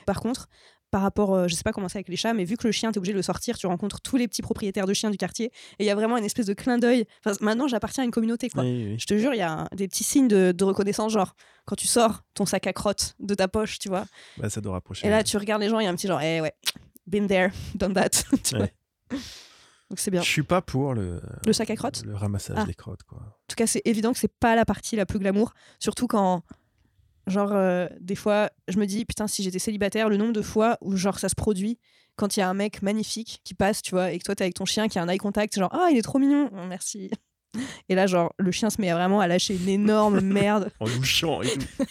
Par contre, par rapport, euh, je sais pas comment c'est avec les chats, mais vu que le chien, t'es obligé de le sortir, tu rencontres tous les petits propriétaires de chiens du quartier, et il y a vraiment une espèce de clin d'œil. Enfin, maintenant, j'appartiens à une communauté, quoi. Oui, oui. Je te jure, il y a des petits signes de, de reconnaissance, genre quand tu sors ton sac à crotte de ta poche, tu vois. Bah, ça doit rapprocher. Et là, tu regardes les gens, il y a un petit genre, eh ouais, been there, done that. [laughs] tu vois. Ouais. Donc c'est bien. Je suis pas pour le, Le sac à crotte le ramassage Ah. des crottes, quoi. En tout cas, c'est évident que c'est pas la partie la plus glamour. Surtout quand, genre, euh, des fois, je me dis, putain, si j'étais célibataire, le nombre de fois où, genre, ça se produit quand il y a un mec magnifique qui passe, tu vois, et que toi, t'es avec ton chien qui a un eye contact, genre, ah, il est trop mignon, Oh, merci. Et là, genre, le chien se met vraiment à lâcher une énorme [laughs] merde. En louchant et tout. [laughs]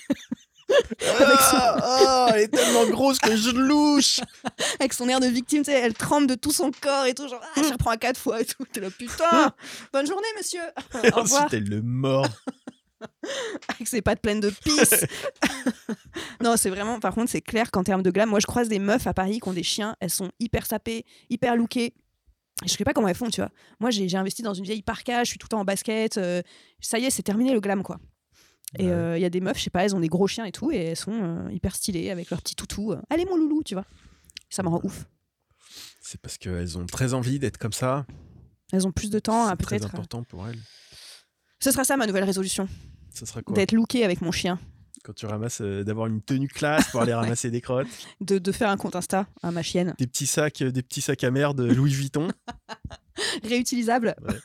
Avec son- Ah, ah, elle est tellement grosse que je louche. [laughs] avec son air de victime, tu sais, elle tremble de tout son corps et tout, genre, ah, je reprends à quatre fois et tout. T'es là, putain, bonne journée, monsieur. Au revoir. Ensuite, elle le mord. [laughs] avec ses pattes pleines de pisse. [laughs] non, c'est vraiment, par contre, c'est clair qu'en termes de glam, moi je croise des meufs à Paris qui ont des chiens, elles sont hyper sapées, hyper lookées. Je sais pas comment elles font, tu vois. Moi, j'ai investi dans une vieille parka, je suis tout le temps en basket. euh, ça y est, c'est terminé le glam, quoi. Et Ouais. euh, il y a des meufs, je sais pas, elles ont des gros chiens et tout, et elles sont euh, hyper stylées avec leur petit toutou. Allez, mon loulou, tu vois. Ça me rend ouf. C'est parce qu'elles ont très envie d'être comme ça. Elles ont plus de temps à C'est très peut-être. euh, important pour elles. Ce sera ça ma nouvelle résolution, Ça sera quoi d'être lookée avec mon chien, Quand tu ramasses, euh, d'avoir une tenue classe pour aller [laughs] ramasser des crottes, de, de faire un compte Insta à ma chienne. des petits sacs, euh, des petits sacs à merde Louis Vuitton. [laughs] Réutilisable. Ouais.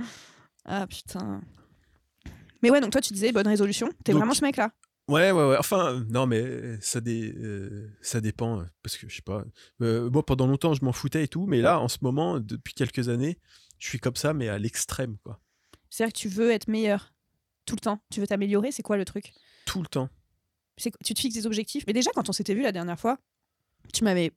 [laughs] ah putain. Mais ouais, donc toi tu disais bonne résolution. T'es Donc- vraiment ce mec-là Ouais, ouais, ouais. Enfin, euh, non, mais ça, dé- euh, ça dépend. euh, Parce que je sais pas. Euh, moi, pendant longtemps, je m'en foutais et tout. Mais là, en ce moment, depuis quelques années, je suis comme ça, mais à l'extrême, quoi. C'est-à-dire que tu veux être meilleur tout le temps. Tu veux t'améliorer. C'est quoi le truc? Tout le temps. Tu te fixes des objectifs. Mais déjà, quand on s'était vu la dernière fois, tu m'avais,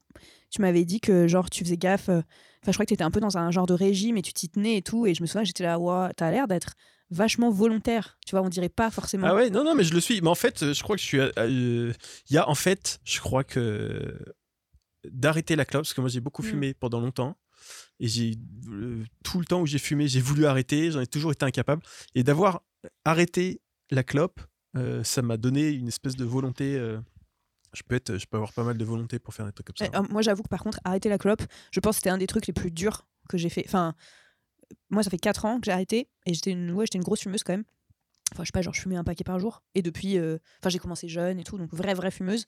tu m'avais dit que genre tu faisais gaffe. euh, Enfin, je crois que t'étais un peu dans un genre de régime et tu t'y tenais et tout. Et je me souviens, j'étais là, ouais, t'as l'air d'être vachement volontaire. Tu vois, on dirait pas forcément. Ah ouais, non, non, mais je le suis. Mais en fait, euh, je crois que je suis. euh, Il y a, en fait, je crois que d'arrêter la clope, parce que moi, j'ai beaucoup Mm. fumé pendant longtemps. Et j'ai euh, tout le temps où j'ai fumé, j'ai voulu arrêter. J'en ai toujours été incapable. Et d'avoir arrêté la clope, euh, ça m'a donné une espèce de volonté. euh, je peux être, je peux avoir pas mal de volonté pour faire des trucs comme ça. Euh, moi, j'avoue que par contre, arrêter la clope, je pense que c'était un des trucs les plus durs que j'ai fait. Enfin, moi, ça fait 4 ans que j'ai arrêté et j'étais une, ouais, j'étais une grosse fumeuse quand même. Enfin, je sais pas, genre, je fumais un paquet par jour. Et depuis, enfin, j'ai commencé jeune et tout, donc vraie, vraie fumeuse.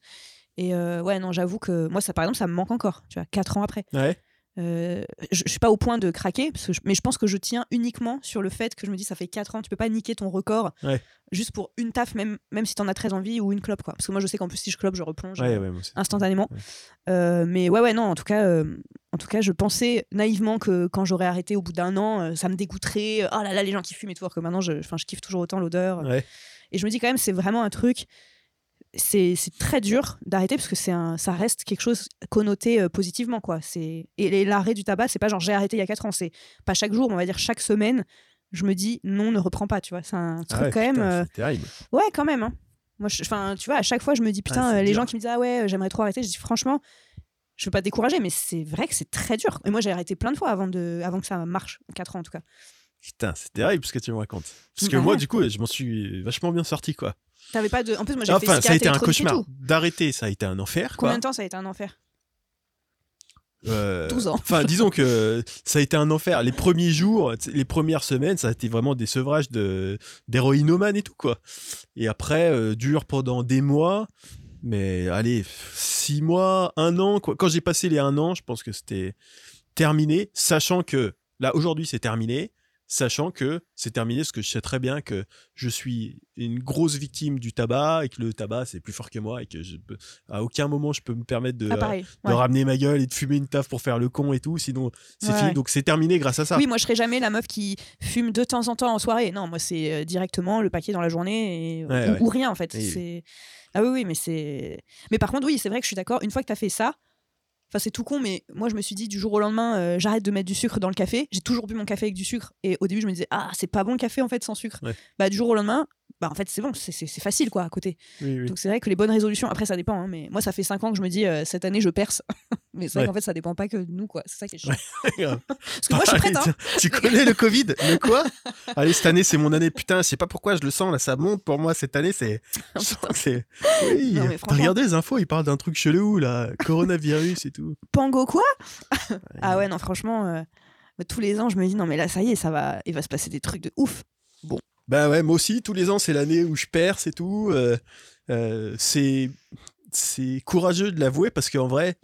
Et ouais, non, j'avoue que moi, ça, par exemple, ça me manque encore, tu vois, 4 ans après. Ouais. Euh, je, je suis pas au point de craquer, parce que je- mais je pense que je tiens uniquement sur le fait que je me dis, ça fait 4 ans, tu peux pas niquer ton record Ouais. juste pour une taf, même, même si t'en as très envie, ou une clope, quoi. Parce que moi, je sais qu'en plus, si je clope, je replonge. Ouais, ouais, instantanément. Euh, mais ouais, ouais, non, en tout cas, euh, en tout cas, je pensais naïvement que quand j'aurais arrêté au bout d'un an, ça me dégoûterait. Oh là là, les gens qui fument et tout, alors que maintenant, je, je kiffe toujours autant l'odeur. Et je me dis quand même, c'est vraiment un truc. C'est c'est très dur d'arrêter parce que c'est ça reste quelque chose connoté euh, positivement quoi. C'est et l'arrêt du tabac, c'est pas genre j'ai arrêté il y a 4 ans, c'est pas chaque jour, mais on va dire chaque semaine. Je me dis non, ne reprends pas, tu vois. C'est un Ah truc ouais, quand même. putain, euh, c'est terrible. Ouais, quand même. hein. Moi, enfin, tu vois, à chaque fois, je me dis putain, c'est euh, les dur. gens qui me disent ah ouais, j'aimerais trop arrêter. Je dis franchement, je veux pas te décourager, mais c'est vrai que c'est très dur. Et moi, j'ai arrêté plein de fois avant de, avant que ça marche, 4 ans en tout cas. Putain, c'est terrible ce que tu me racontes. Parce que Ouais. moi, du coup, je m'en suis vachement bien sorti, quoi. T'avais pas de. En plus, moi, j'ai fait Enfin, ça a été un cauchemar. D'arrêter, ça a été un enfer. Combien de temps ça a été un enfer? Euh, 12 ans. Enfin, disons que [laughs] ça a été un enfer. Les premiers jours, les premières semaines, ça a été vraiment des sevrages de d'héroïnomane et tout, quoi. Et après, euh, dure pendant des mois. Mais allez, six mois, un an. Quoi. Quand j'ai passé les un an, je pense que c'était terminé, sachant que là, aujourd'hui, c'est terminé. Sachant que c'est terminé, parce que je sais très bien que je suis une grosse victime du tabac et que le tabac c'est plus fort que moi et que je peux, à aucun moment je peux me permettre de, Ah, pareil. de ouais. ramener ma gueule et de fumer une taf pour faire le con et tout, sinon c'est Ouais, fini. ouais. Donc c'est terminé grâce à ça. Oui, moi, je serais jamais la meuf qui fume de temps en temps en soirée. Non, moi, c'est euh, directement le paquet dans la journée et, ou, rien en fait. Ah oui, oui, mais c'est. Mais par contre, oui, c'est vrai que je suis d'accord. Une fois que t'as fait ça. Enfin, c'est tout con, mais moi, je me suis dit du jour au lendemain, euh, j'arrête de mettre du sucre dans le café. J'ai toujours bu mon café avec du sucre. Et au début, je me disais, ah, c'est pas bon le café en fait sans sucre. Ouais. Bah, du jour au lendemain, bah, en fait, c'est bon, c'est- facile quoi à côté. Oui, oui. Donc, c'est vrai que les bonnes résolutions, après, ça dépend. hein, mais moi, ça fait 5 ans que je me dis, euh, cette année, je perce. [laughs] mais c'est vrai Ouais. qu'en fait, ça dépend pas que de nous, quoi. C'est ça qui est chiant. [laughs] Parce que moi, je suis prête, hein. [laughs] tu connais le Covid? Le quoi? Allez, cette année, c'est mon année. Putain, je sais pas pourquoi je le sens, là, ça monte pour moi cette année. C'est. Oui, Non, franchement- regardé les infos, ils parlent d'un truc chelou, là. Coronavirus et tout. Pango quoi? Ah ouais, non, franchement, euh, tous les ans, je me dis, non, mais là, ça y est, ça va, il va se passer des trucs de ouf. Bah ouais, moi aussi, tous les ans, c'est l'année où je perce et tout. Euh, euh, c'est. C'est courageux de l'avouer parce qu'en vrai,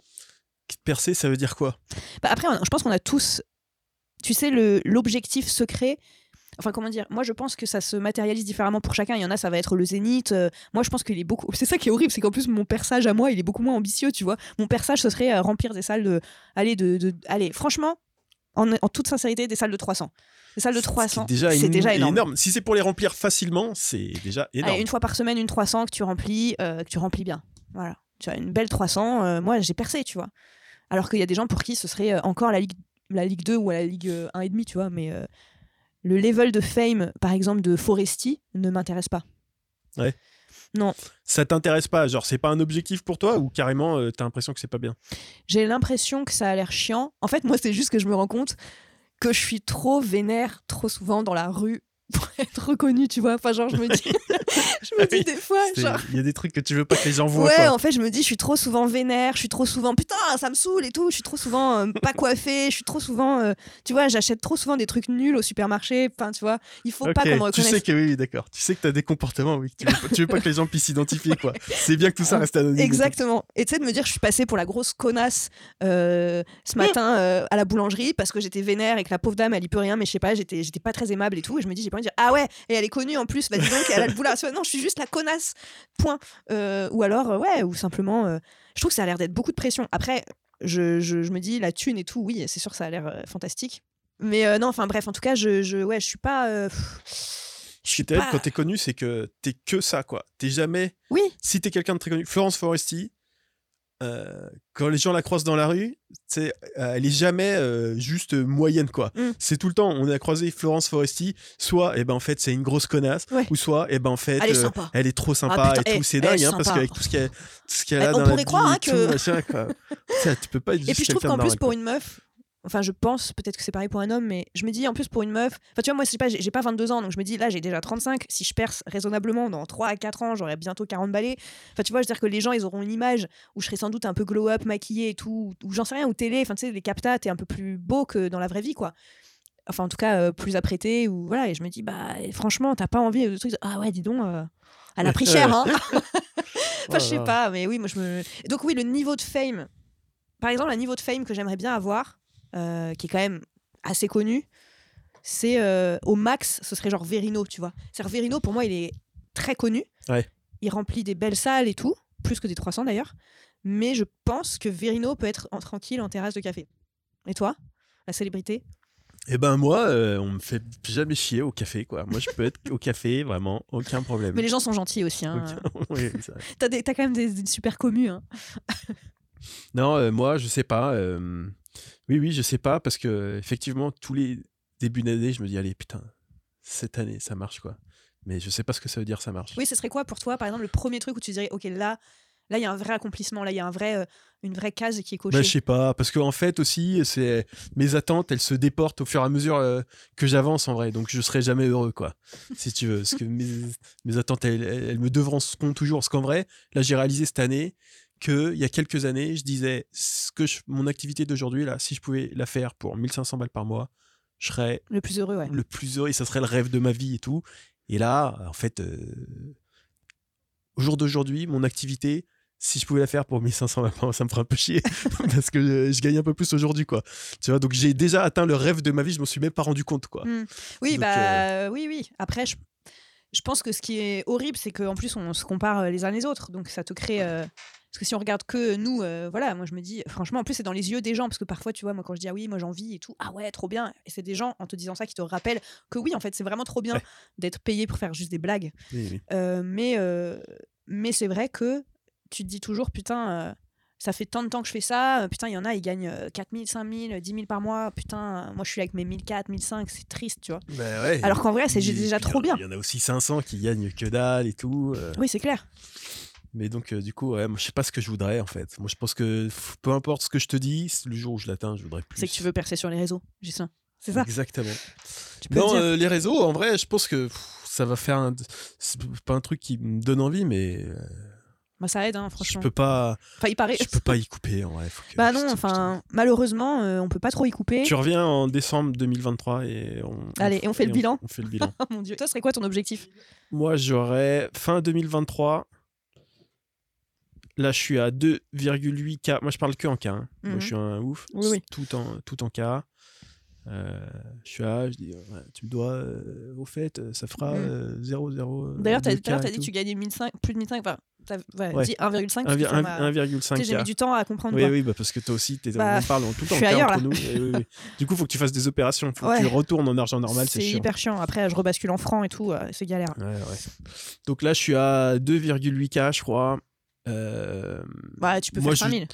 percer, ça veut dire quoi? Bah, après, je pense qu'on a tous, tu sais, l'objectif secret. Enfin, comment dire? Moi, je pense que ça se matérialise différemment pour chacun. Il y en a, ça va être le zénith. Euh, moi, je pense qu'il est beaucoup. [laughs] C'est ça qui est horrible, c'est qu'en plus, mon perçage à moi, il est beaucoup moins ambitieux, tu vois. Mon perçage, ce serait remplir des salles de. Allez, de, de... Allez, franchement, en, en toute sincérité, des salles de 300. Des salles de Ce qui est 300, déjà, c'est déjà énorme. Si c'est pour les remplir facilement, c'est déjà énorme. Allez, une fois par semaine, une 300 que tu remplis, euh, que tu remplis bien. Voilà. Tu as une belle 300. euh, moi, j'ai percé, tu vois. Alors qu'il y a des gens pour qui ce serait euh, encore la Ligue, la Ligue 2 ou la Ligue euh, 1,5, tu vois. Mais euh, le level de fame, par exemple, de Foresti ne m'intéresse pas. Ça t'intéresse pas Genre, c'est pas un objectif pour toi ou carrément euh, t'as l'impression que c'est pas bien? J'ai l'impression que ça a l'air chiant. En fait, moi, c'est juste que je me rends compte que je suis trop vénère trop souvent dans la rue pour [laughs] être reconnue, tu vois. Enfin, genre, je me dis, [laughs] [laughs] je me dis Oui, des fois, genre. Il y a des trucs que tu veux pas que les gens voient. Ouais, quoi. en fait, je me dis, je suis trop souvent vénère, je suis trop souvent, putain, ça me saoule et tout, je suis trop souvent euh, pas coiffée, je suis trop souvent, euh, tu vois, j'achète trop souvent des trucs nuls au supermarché, enfin, tu vois, il faut pas qu'on me tu reconnaisse. sais que oui, d'accord. Tu sais que t'as des comportements, oui. Tu veux, pas, tu veux pas que les gens puissent s'identifier, quoi. C'est bien que tout ça reste anonyme. Exactement. Et tu sais, de me dire, je suis passée pour la grosse connasse euh, ce matin euh, à la boulangerie parce que j'étais vénère et que la pauvre dame, elle y peut rien, mais je sais pas, j'étais, j'étais pas très aimable et tout. Et je me dis, dire, ah ouais, et elle est connue en plus, bah dis donc, elle a le boulard. Non, je suis juste la connasse, point. Euh, ou alors, euh, ouais, ou simplement, euh, je trouve que ça a l'air d'être beaucoup de pression. Après, je, je, je me dis, la thune et tout, oui, c'est sûr que ça a l'air euh, fantastique. Mais non, enfin bref, en tout cas, je, je, ouais, je suis pas. Ce qui suis est terrible pas- quand t'es connu, c'est que t'es que ça, quoi. T'es jamais. Oui, Si t'es quelqu'un de très connu, Florence Foresti, euh, quand les gens la croisent dans la rue, euh, elle est jamais euh, juste moyenne, quoi. Mm. C'est tout le temps, on a croisé Florence Foresti, soit, eh ben, en fait, c'est une grosse connasse, Ouais. ou soit, eh ben, en fait, elle est euh, sympa. elle est trop sympa putain, et tout. eh, c'est dingue, hein, parce qu'avec tout ce qu'elle, tout ce a on dans la pourrait croire, vie hein, et tout, que- machin, quoi. [laughs] Ça, tu peux pas Et puis je trouve qu'en plus pour une meuf, enfin je pense peut-être que c'est pareil pour un homme, mais je me dis en plus pour une meuf, enfin tu vois moi je sais pas, j'ai pas 22 ans donc je me dis là j'ai déjà 35, si je perce raisonnablement dans 3 à 4 ans j'aurai bientôt 40 balais. Enfin tu vois je veux dire que les gens ils auront une image où je serai sans doute un peu glow up, maquillée et tout, ou j'en sais rien, ou télé, enfin tu sais les captas t'es un peu plus beau que dans la vraie vie quoi. Enfin en tout cas euh, plus apprêté ou voilà et je me dis bah franchement t'as pas envie de trucs ah ouais dis donc euh, elle a pris cher hein. [laughs] [laughs] Enfin, je sais Voilà. pas, mais oui, moi je me. Donc, oui, le niveau de fame, par exemple, un niveau de fame que j'aimerais bien avoir, euh, qui est quand même assez connu, c'est euh, au max, ce serait genre Verino, tu vois. C'est-à-dire, Verino, pour moi, il est très connu. Ouais. Il remplit des belles salles et tout, plus que des 300 d'ailleurs. Mais je pense que Verino peut être en tranquille en terrasse de café. Et toi La célébrité? Eh ben moi, euh, on me fait jamais chier au café, quoi. Moi, je peux être au café, [laughs] vraiment, aucun problème. Mais les gens sont gentils aussi. Hein. Aucun-. [laughs] T'as, quand même des, des super commus. Hein. Non, euh, moi, je sais pas. euh, Oui, oui, je sais pas, parce que effectivement, tous les débuts d'année, je me dis, allez, putain, cette année, ça marche, quoi. Mais je sais pas ce que ça veut dire, ça marche. Oui, ce serait quoi pour toi, par exemple, le premier truc où tu dirais, ok, là, là, il y a un vrai accomplissement, là, il y a un vrai, euh, une vraie case qui est cochée? Bah, je sais pas, parce qu'en fait aussi, c'est mes attentes, elles se déportent au fur et à mesure euh, que j'avance en vrai, donc je serai jamais heureux, quoi, [laughs] si tu veux. Parce que mes, mes attentes, elles, elles, elles me devanceront toujours. Parce qu'en vrai, là, j'ai réalisé cette année que il y a quelques années, je disais, ce que je- mon activité d'aujourd'hui, là, si je pouvais la faire pour 1500 balles par mois, je serais Le plus heureux, ouais. le plus heureux, et ça serait le rêve de ma vie et tout. Et là, en fait, euh, au jour d'aujourd'hui, mon activité, si je pouvais la faire pour 1500 balles par mois, ça me ferait un peu chier [laughs] parce que euh, je gagne un peu plus aujourd'hui, quoi. Tu vois, donc j'ai déjà atteint le rêve de ma vie, je m'en suis même pas rendu compte, quoi. Mm. Oui, Donc, bah, oui, oui. Après, je, je pense que ce qui est horrible, c'est qu'en plus, on se compare euh, les uns les autres. Donc, ça te crée. euh, Parce que si on regarde que nous, euh, voilà, moi je me dis, franchement, en plus, c'est dans les yeux des gens. Parce que parfois, tu vois, moi quand je dis, ah oui, moi j'en vis et tout, ah ouais, trop bien. Et c'est des gens, en te disant ça, qui te rappellent que oui, en fait, c'est vraiment trop bien Ouais. d'être payé pour faire juste des blagues. Oui, oui. Euh, mais euh, mais c'est vrai que tu te dis toujours, putain, ça fait tant de temps que je fais ça. Putain, il y en a, ils gagnent euh, 4 000, 5 000, 10 000 par mois. Putain, moi je suis avec mes 1004, 1005, c'est triste, tu vois. Bah ouais. Alors qu'en vrai, c'est déjà trop bien. Il y en a aussi 500 qui gagnent que dalle et tout. Oui, c'est clair. Mais donc, euh, du coup, ouais, moi, je sais pas ce que je voudrais, en fait. Moi, je pense que peu importe ce que je te dis, le jour où je l'atteins, je voudrais plus. C'est que tu veux percer sur les réseaux, Gislain. C'est ça? Exactement. Tu peux Non, le euh, les réseaux, en vrai, je pense que pff, ça va faire un. C'est pas un truc qui me donne envie, mais euh, Bah, ça aide, hein, je franchement. peux pas. Enfin, il paraît. Je peux pas y couper, en vrai. faut que- Bah non, putain. enfin, malheureusement, euh, on peut pas trop y couper. Tu reviens en décembre 2023 et on. Allez, et on fait le bilan. On fait le bilan. [laughs] Oh mon dieu. Toi, serait quoi ton objectif? Moi, j'aurais fin 2023. Là, je suis à 2,8 K. Moi, je parle que en K. hein. Moi, Mhm. je suis un ouf. Oui, oui. Tout en, tout en K. Euh, je suis là, je dis, ouais, tu me dois, euh, au fait, euh, ça fera Mhm. euh, 0, 0. D'ailleurs, t'as- tout à l'heure, t'as dit que tu gagnais 1005, plus de 1005. Enfin, T'as- ouais, Ouais. dis 1,5. 1, parce que ça m'a- 1,5 Tu sais, J'ai mis du temps à comprendre. Oui, quoi. oui, bah parce que toi aussi, t'es, Bah, on en parle tout le temps je suis t'es ailleurs, entre là. nous. et oui, oui. [laughs] Du coup, faut que tu fasses des opérations. Faut Ouais. que tu retournes en argent normal, c'est, hyper chiant. Après, je rebascule en francs et tout, euh, c'est galère. Donc là, je suis à 2,8K, je crois. Euh, Bah, tu peux Moi, faire je- 5000.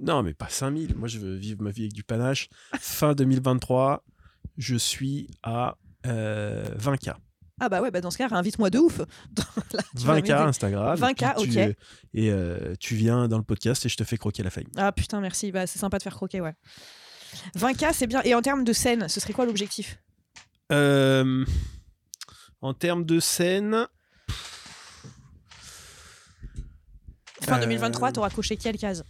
Non, mais pas 5000. Moi, je veux vivre ma vie avec du panache. fin 2023, je suis à euh, 20K. Ah bah ouais, bah dans ce cas, invite-moi de ouf. Là, tu vas 20K m'aider. Instagram. 20K, puis tu- ok. Et euh, tu viens dans le podcast et je te fais croquer la faille. Ah putain, merci. Bah, c'est sympa de faire croquer, ouais. 20K, c'est bien. Et en termes de scène, ce serait quoi l'objectif? Euh, en termes de scène, Fin Euh, 2023, t'auras coché quelle case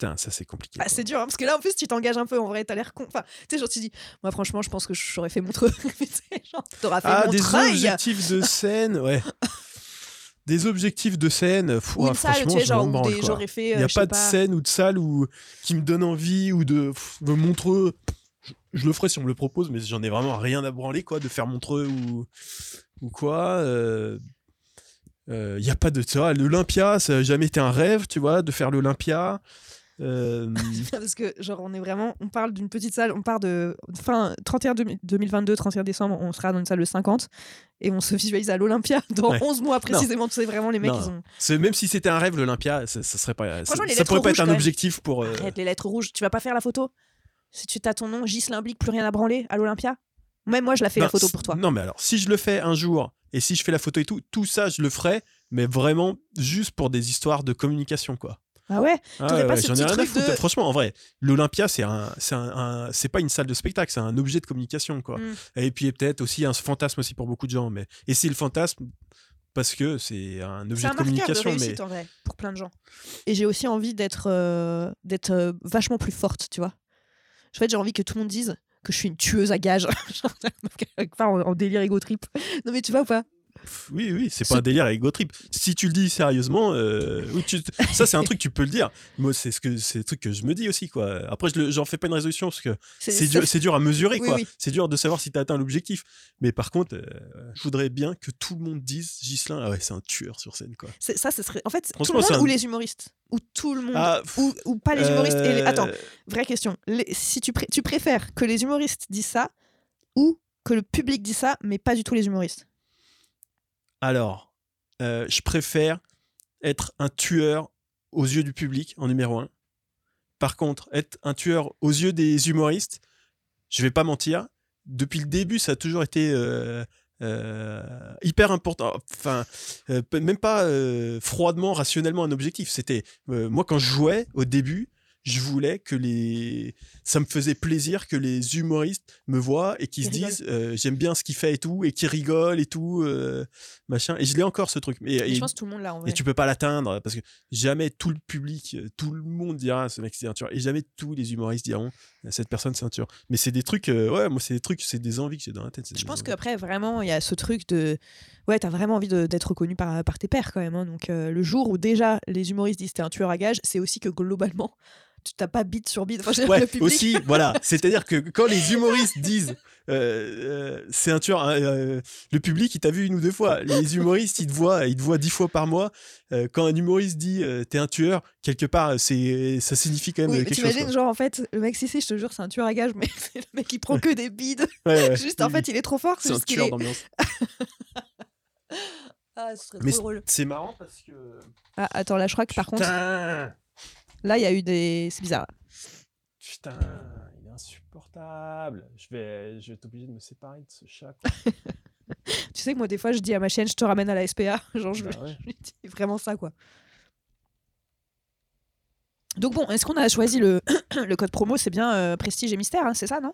putain, ça c'est compliqué. Ah, c'est dur, hein, parce que là, en plus, tu t'engages un peu. En vrai, t'as l'air con. Enfin, tu sais, genre, tu dis, moi, franchement, je pense que j'aurais fait mon truc. [laughs] Tu t'auras fait Ah, mon des objectifs de scène, ouais. [laughs] Des objectifs de scène, une salle, franchement, tu sais, genre, des- j'aurais fait. Il euh, n'y a sais pas de scène ou de salle où, qui me donne envie ou de, de Montreux. Je, le ferai si on me le propose, mais j'en ai vraiment rien à branler, quoi, de faire Montreux ou, ou quoi. euh, euh, Il n'y a pas de. Tu vois, l'Olympia, ça n'a jamais été un rêve, tu vois, de faire l'Olympia. Euh, [laughs] Parce que, genre, on est vraiment. On parle d'une petite salle. On part de. Fin 31 2000 2022, 31 décembre, on sera dans une salle de 50. Et on se visualise à l'Olympia [laughs] dans Ouais. 11 mois précisément. Tu sais, vraiment, les mecs, ils ont. c'est- même si c'était un rêve, l'Olympia, ça, ça serait pas. Ça, pourrait pas rouges, être un objectif pour. euh, Arrête les lettres rouges. Tu vas pas faire la photo? Si tu as ton nom, Ghislain Blic, plus rien à branler à l'Olympia Même moi, je la fais la photo pour toi. Non, mais alors, si je le fais un jour et si je fais la photo et tout, tout ça, je le ferai, mais vraiment juste pour des histoires de communication, quoi. Ah ouais Ah ouais, pas ouais, j'en ai rien à truc foutre. de- Franchement, en vrai, l'Olympia, c'est un, c'est un, un- c'est pas une salle de spectacle, c'est un objet de communication, quoi. Mm. Et puis peut-être aussi un fantasme aussi pour beaucoup de gens, mais et c'est le fantasme parce que c'est un C'est objet un de marqueur de communication, mais réussite en vrai, pour plein de gens. Et j'ai aussi envie d'être euh, d'être euh, vachement plus forte, tu vois. En fait, j'ai envie que tout le monde dise que je suis une tueuse à gages. [laughs] Part en, en délire ego trip. Non mais tu vois ou pas? Oui, oui, c'est Ce- pas un délire ego trip. Si tu le dis sérieusement, euh, tu- [laughs] ça c'est un truc tu peux le dire. Moi, c'est ce que c'est le truc que je me dis aussi, quoi. Après, je j'en fais pas une résolution parce que c'est dur, c'est dur à mesurer, Oui, quoi. oui. C'est dur de savoir si tu as atteint l'objectif. Mais par contre, euh, je voudrais bien que tout le monde dise Gislin, ah ouais, c'est un tueur sur scène, quoi. Ça, ce serait. En fait, tout le monde un- ou les humoristes? Ou tout le monde? Ah, pff, ou, ou pas les humoristes et les- euh, Attends, vraie question. Les- si tu, tu préfères que les humoristes disent ça ou que le public dise ça, mais pas du tout les humoristes? Alors, euh, je préfère être un tueur aux yeux du public en numéro un. Par contre, être un tueur aux yeux des humoristes, je vais pas mentir, depuis le début, ça a toujours été euh, euh, hyper important. Enfin, même pas froidement, rationnellement un objectif. C'était moi quand je jouais au début, je voulais que les, ça me faisait plaisir que les humoristes me voient et qu'ils se disent euh, j'aime bien ce qu'il fait et tout et qu'ils rigolent et tout euh, machin. Et je l'ai encore ce truc. Et et- Je pense que tout le monde l'a en vrai. et tu peux pas l'atteindre parce que jamais tout le public, euh, tout le monde dira ce mec c'est un tueur. Et jamais tous les humoristes diront cette personne c'est un tueur. Mais c'est des trucs, euh, ouais, moi c'est des trucs, c'est des envies que j'ai dans la tête. Je pense qu'après, vraiment, il y a ce truc de. Ouais, t'as vraiment envie d'être reconnu par, par tes pairs quand même. hein. Donc, euh, le jour où déjà les humoristes disent t'es un tueur à gages, c'est aussi que globalement, tu t'as pas bite sur bite. Enfin, Ouais, le public. aussi, voilà. [laughs] C'est-à-dire que quand les humoristes disent euh, euh, c'est un tueur, hein, euh, le public il t'a vu une ou deux fois. Les humoristes ils te voient, ils te voient dix fois par mois. Quand un humoriste dit t'es un tueur, quelque part c'est ça signifie quand même Oui, quelque chose. t'imagines, genre en fait, le mec, si, si, je te jure, c'est un tueur à gages, mais [laughs] le mec, il prend que des bides. quoi. Ouais, ouais. [laughs] juste, en fait, il est trop fort. C'est un tueur est. d'ambiance. Ah, ce serait Mais trop drôle. c'est marrant parce que. Ah, attends, là, je crois que par contre, là, il y a eu des. C'est bizarre. Putain, il est insupportable. Je vais, je vais être obligé de me séparer de ce chat. quoi. [laughs] Tu sais que moi, des fois, je dis à ma chaîne, je te ramène à la SPA. [laughs] Genre, je, Bah ouais. [laughs] je lui dis vraiment ça, quoi. Donc bon, est-ce qu'on a choisi le, [clears throat] le code promo? C'est bien euh, Prestige et Mystère, hein, c'est ça, non?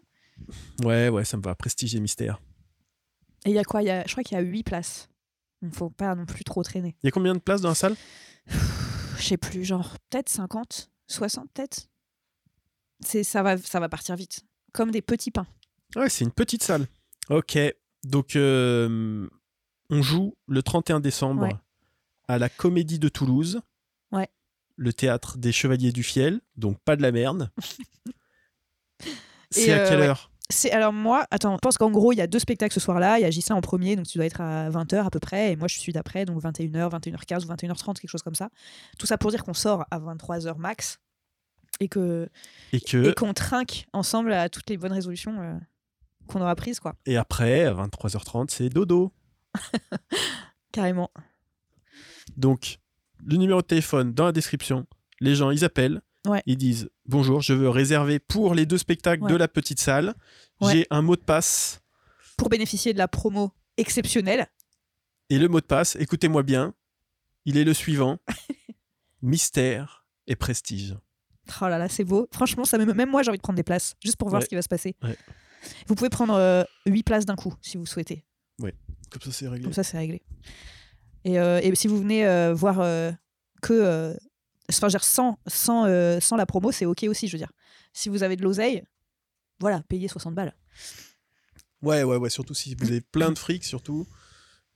Ouais, ouais, ça me va. Prestige et mystère. Et il y a quoi? Il y a, Je crois qu'il y a 8 places. Il faut pas non plus trop traîner. Il y a combien de places dans la salle? Je sais plus, genre peut-être 50, 60 peut-être. C'est ça va ça va partir vite, comme des petits pains. Ouais, c'est une petite salle. Ok, donc euh, on joue le 31 décembre Ouais. à la Comédie de Toulouse. Ouais. Le théâtre des Chevaliers du Fiel, donc pas de la merde. [laughs] C'est à euh, quelle ouais. heure? C'est alors moi, attends, je pense qu'en gros, il y a deux spectacles ce soir-là. Il y a en premier, donc tu dois être à 20h à peu près, et moi je suis d'après, donc 21h, 21h15 ou 21h30, quelque chose comme ça. Tout ça pour dire qu'on sort à 23h max et que Et que et qu'on trinque ensemble à toutes les bonnes résolutions euh, qu'on aura prises, quoi. et après à 23h30 c'est dodo. [laughs] Carrément. Donc le numéro de téléphone dans la description. Les gens ils appellent. Ouais. Ils disent bonjour, je veux réserver pour les deux spectacles Ouais. de la petite salle. Ouais. J'ai un mot de passe Pour bénéficier de la promo exceptionnelle. et le mot de passe, écoutez-moi bien, il est le suivant [laughs] mystère et prestige. Oh là là, c'est beau. Franchement, ça me... même moi, j'ai envie de prendre des places, juste pour voir ce qui va se passer. Vous pouvez prendre 8 places d'un coup, si vous souhaitez. Comme ça c'est réglé. Comme ça, c'est réglé. Et, euh, et si vous venez euh, voir euh, que. Enfin, je veux dire, sans, sans, euh, sans la promo, c'est OK aussi, je veux dire. Si vous avez de l'oseille, voilà, payez 60 balles. Ouais, ouais, ouais, surtout si vous avez plein de fric, surtout.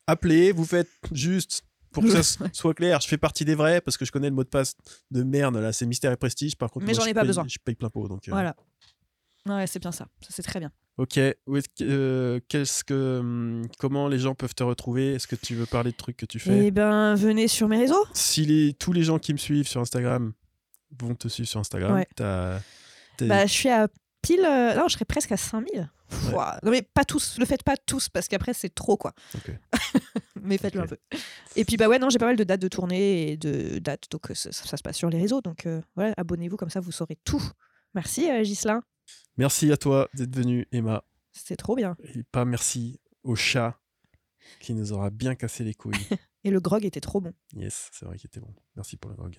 Appelez, vous faites juste pour que ça [laughs] soit clair. Je fais partie des vrais parce que je connais le mot de passe de merde, là, c'est mystère et prestige. Par contre, Mais j'en je ai pas paye- besoin. Je paye plein pot. Donc, euh, Voilà. Ouais, c'est bien ça. Ça, c'est très bien. Ok, euh, qu'est-ce que, hum, comment les gens peuvent te retrouver? Est-ce que tu veux parler de trucs que tu fais? Eh ben, venez sur mes réseaux. Si les, tous les gens qui me suivent sur Instagram vont te suivre sur Instagram, Ouais. Bah, je suis à pile. euh, Non, je serais presque à 5000. Ouah. Non, mais pas tous. Le faites pas tous parce qu'après, c'est trop, quoi. Ok. [laughs] mais faites-le un peu. Et puis, bah ouais, non, j'ai pas mal de dates de tournée et de dates. Donc, euh, ça, ça se passe sur les réseaux. Donc, euh, voilà, abonnez-vous, comme ça, vous saurez tout. Merci, Ghislain. Merci à toi d'être venu, Emma. C'était trop bien. Et pas merci au chat qui nous aura bien cassé les couilles. [laughs] Et le grog était trop bon. yes, c'est vrai qu'il était bon. Merci pour le grog.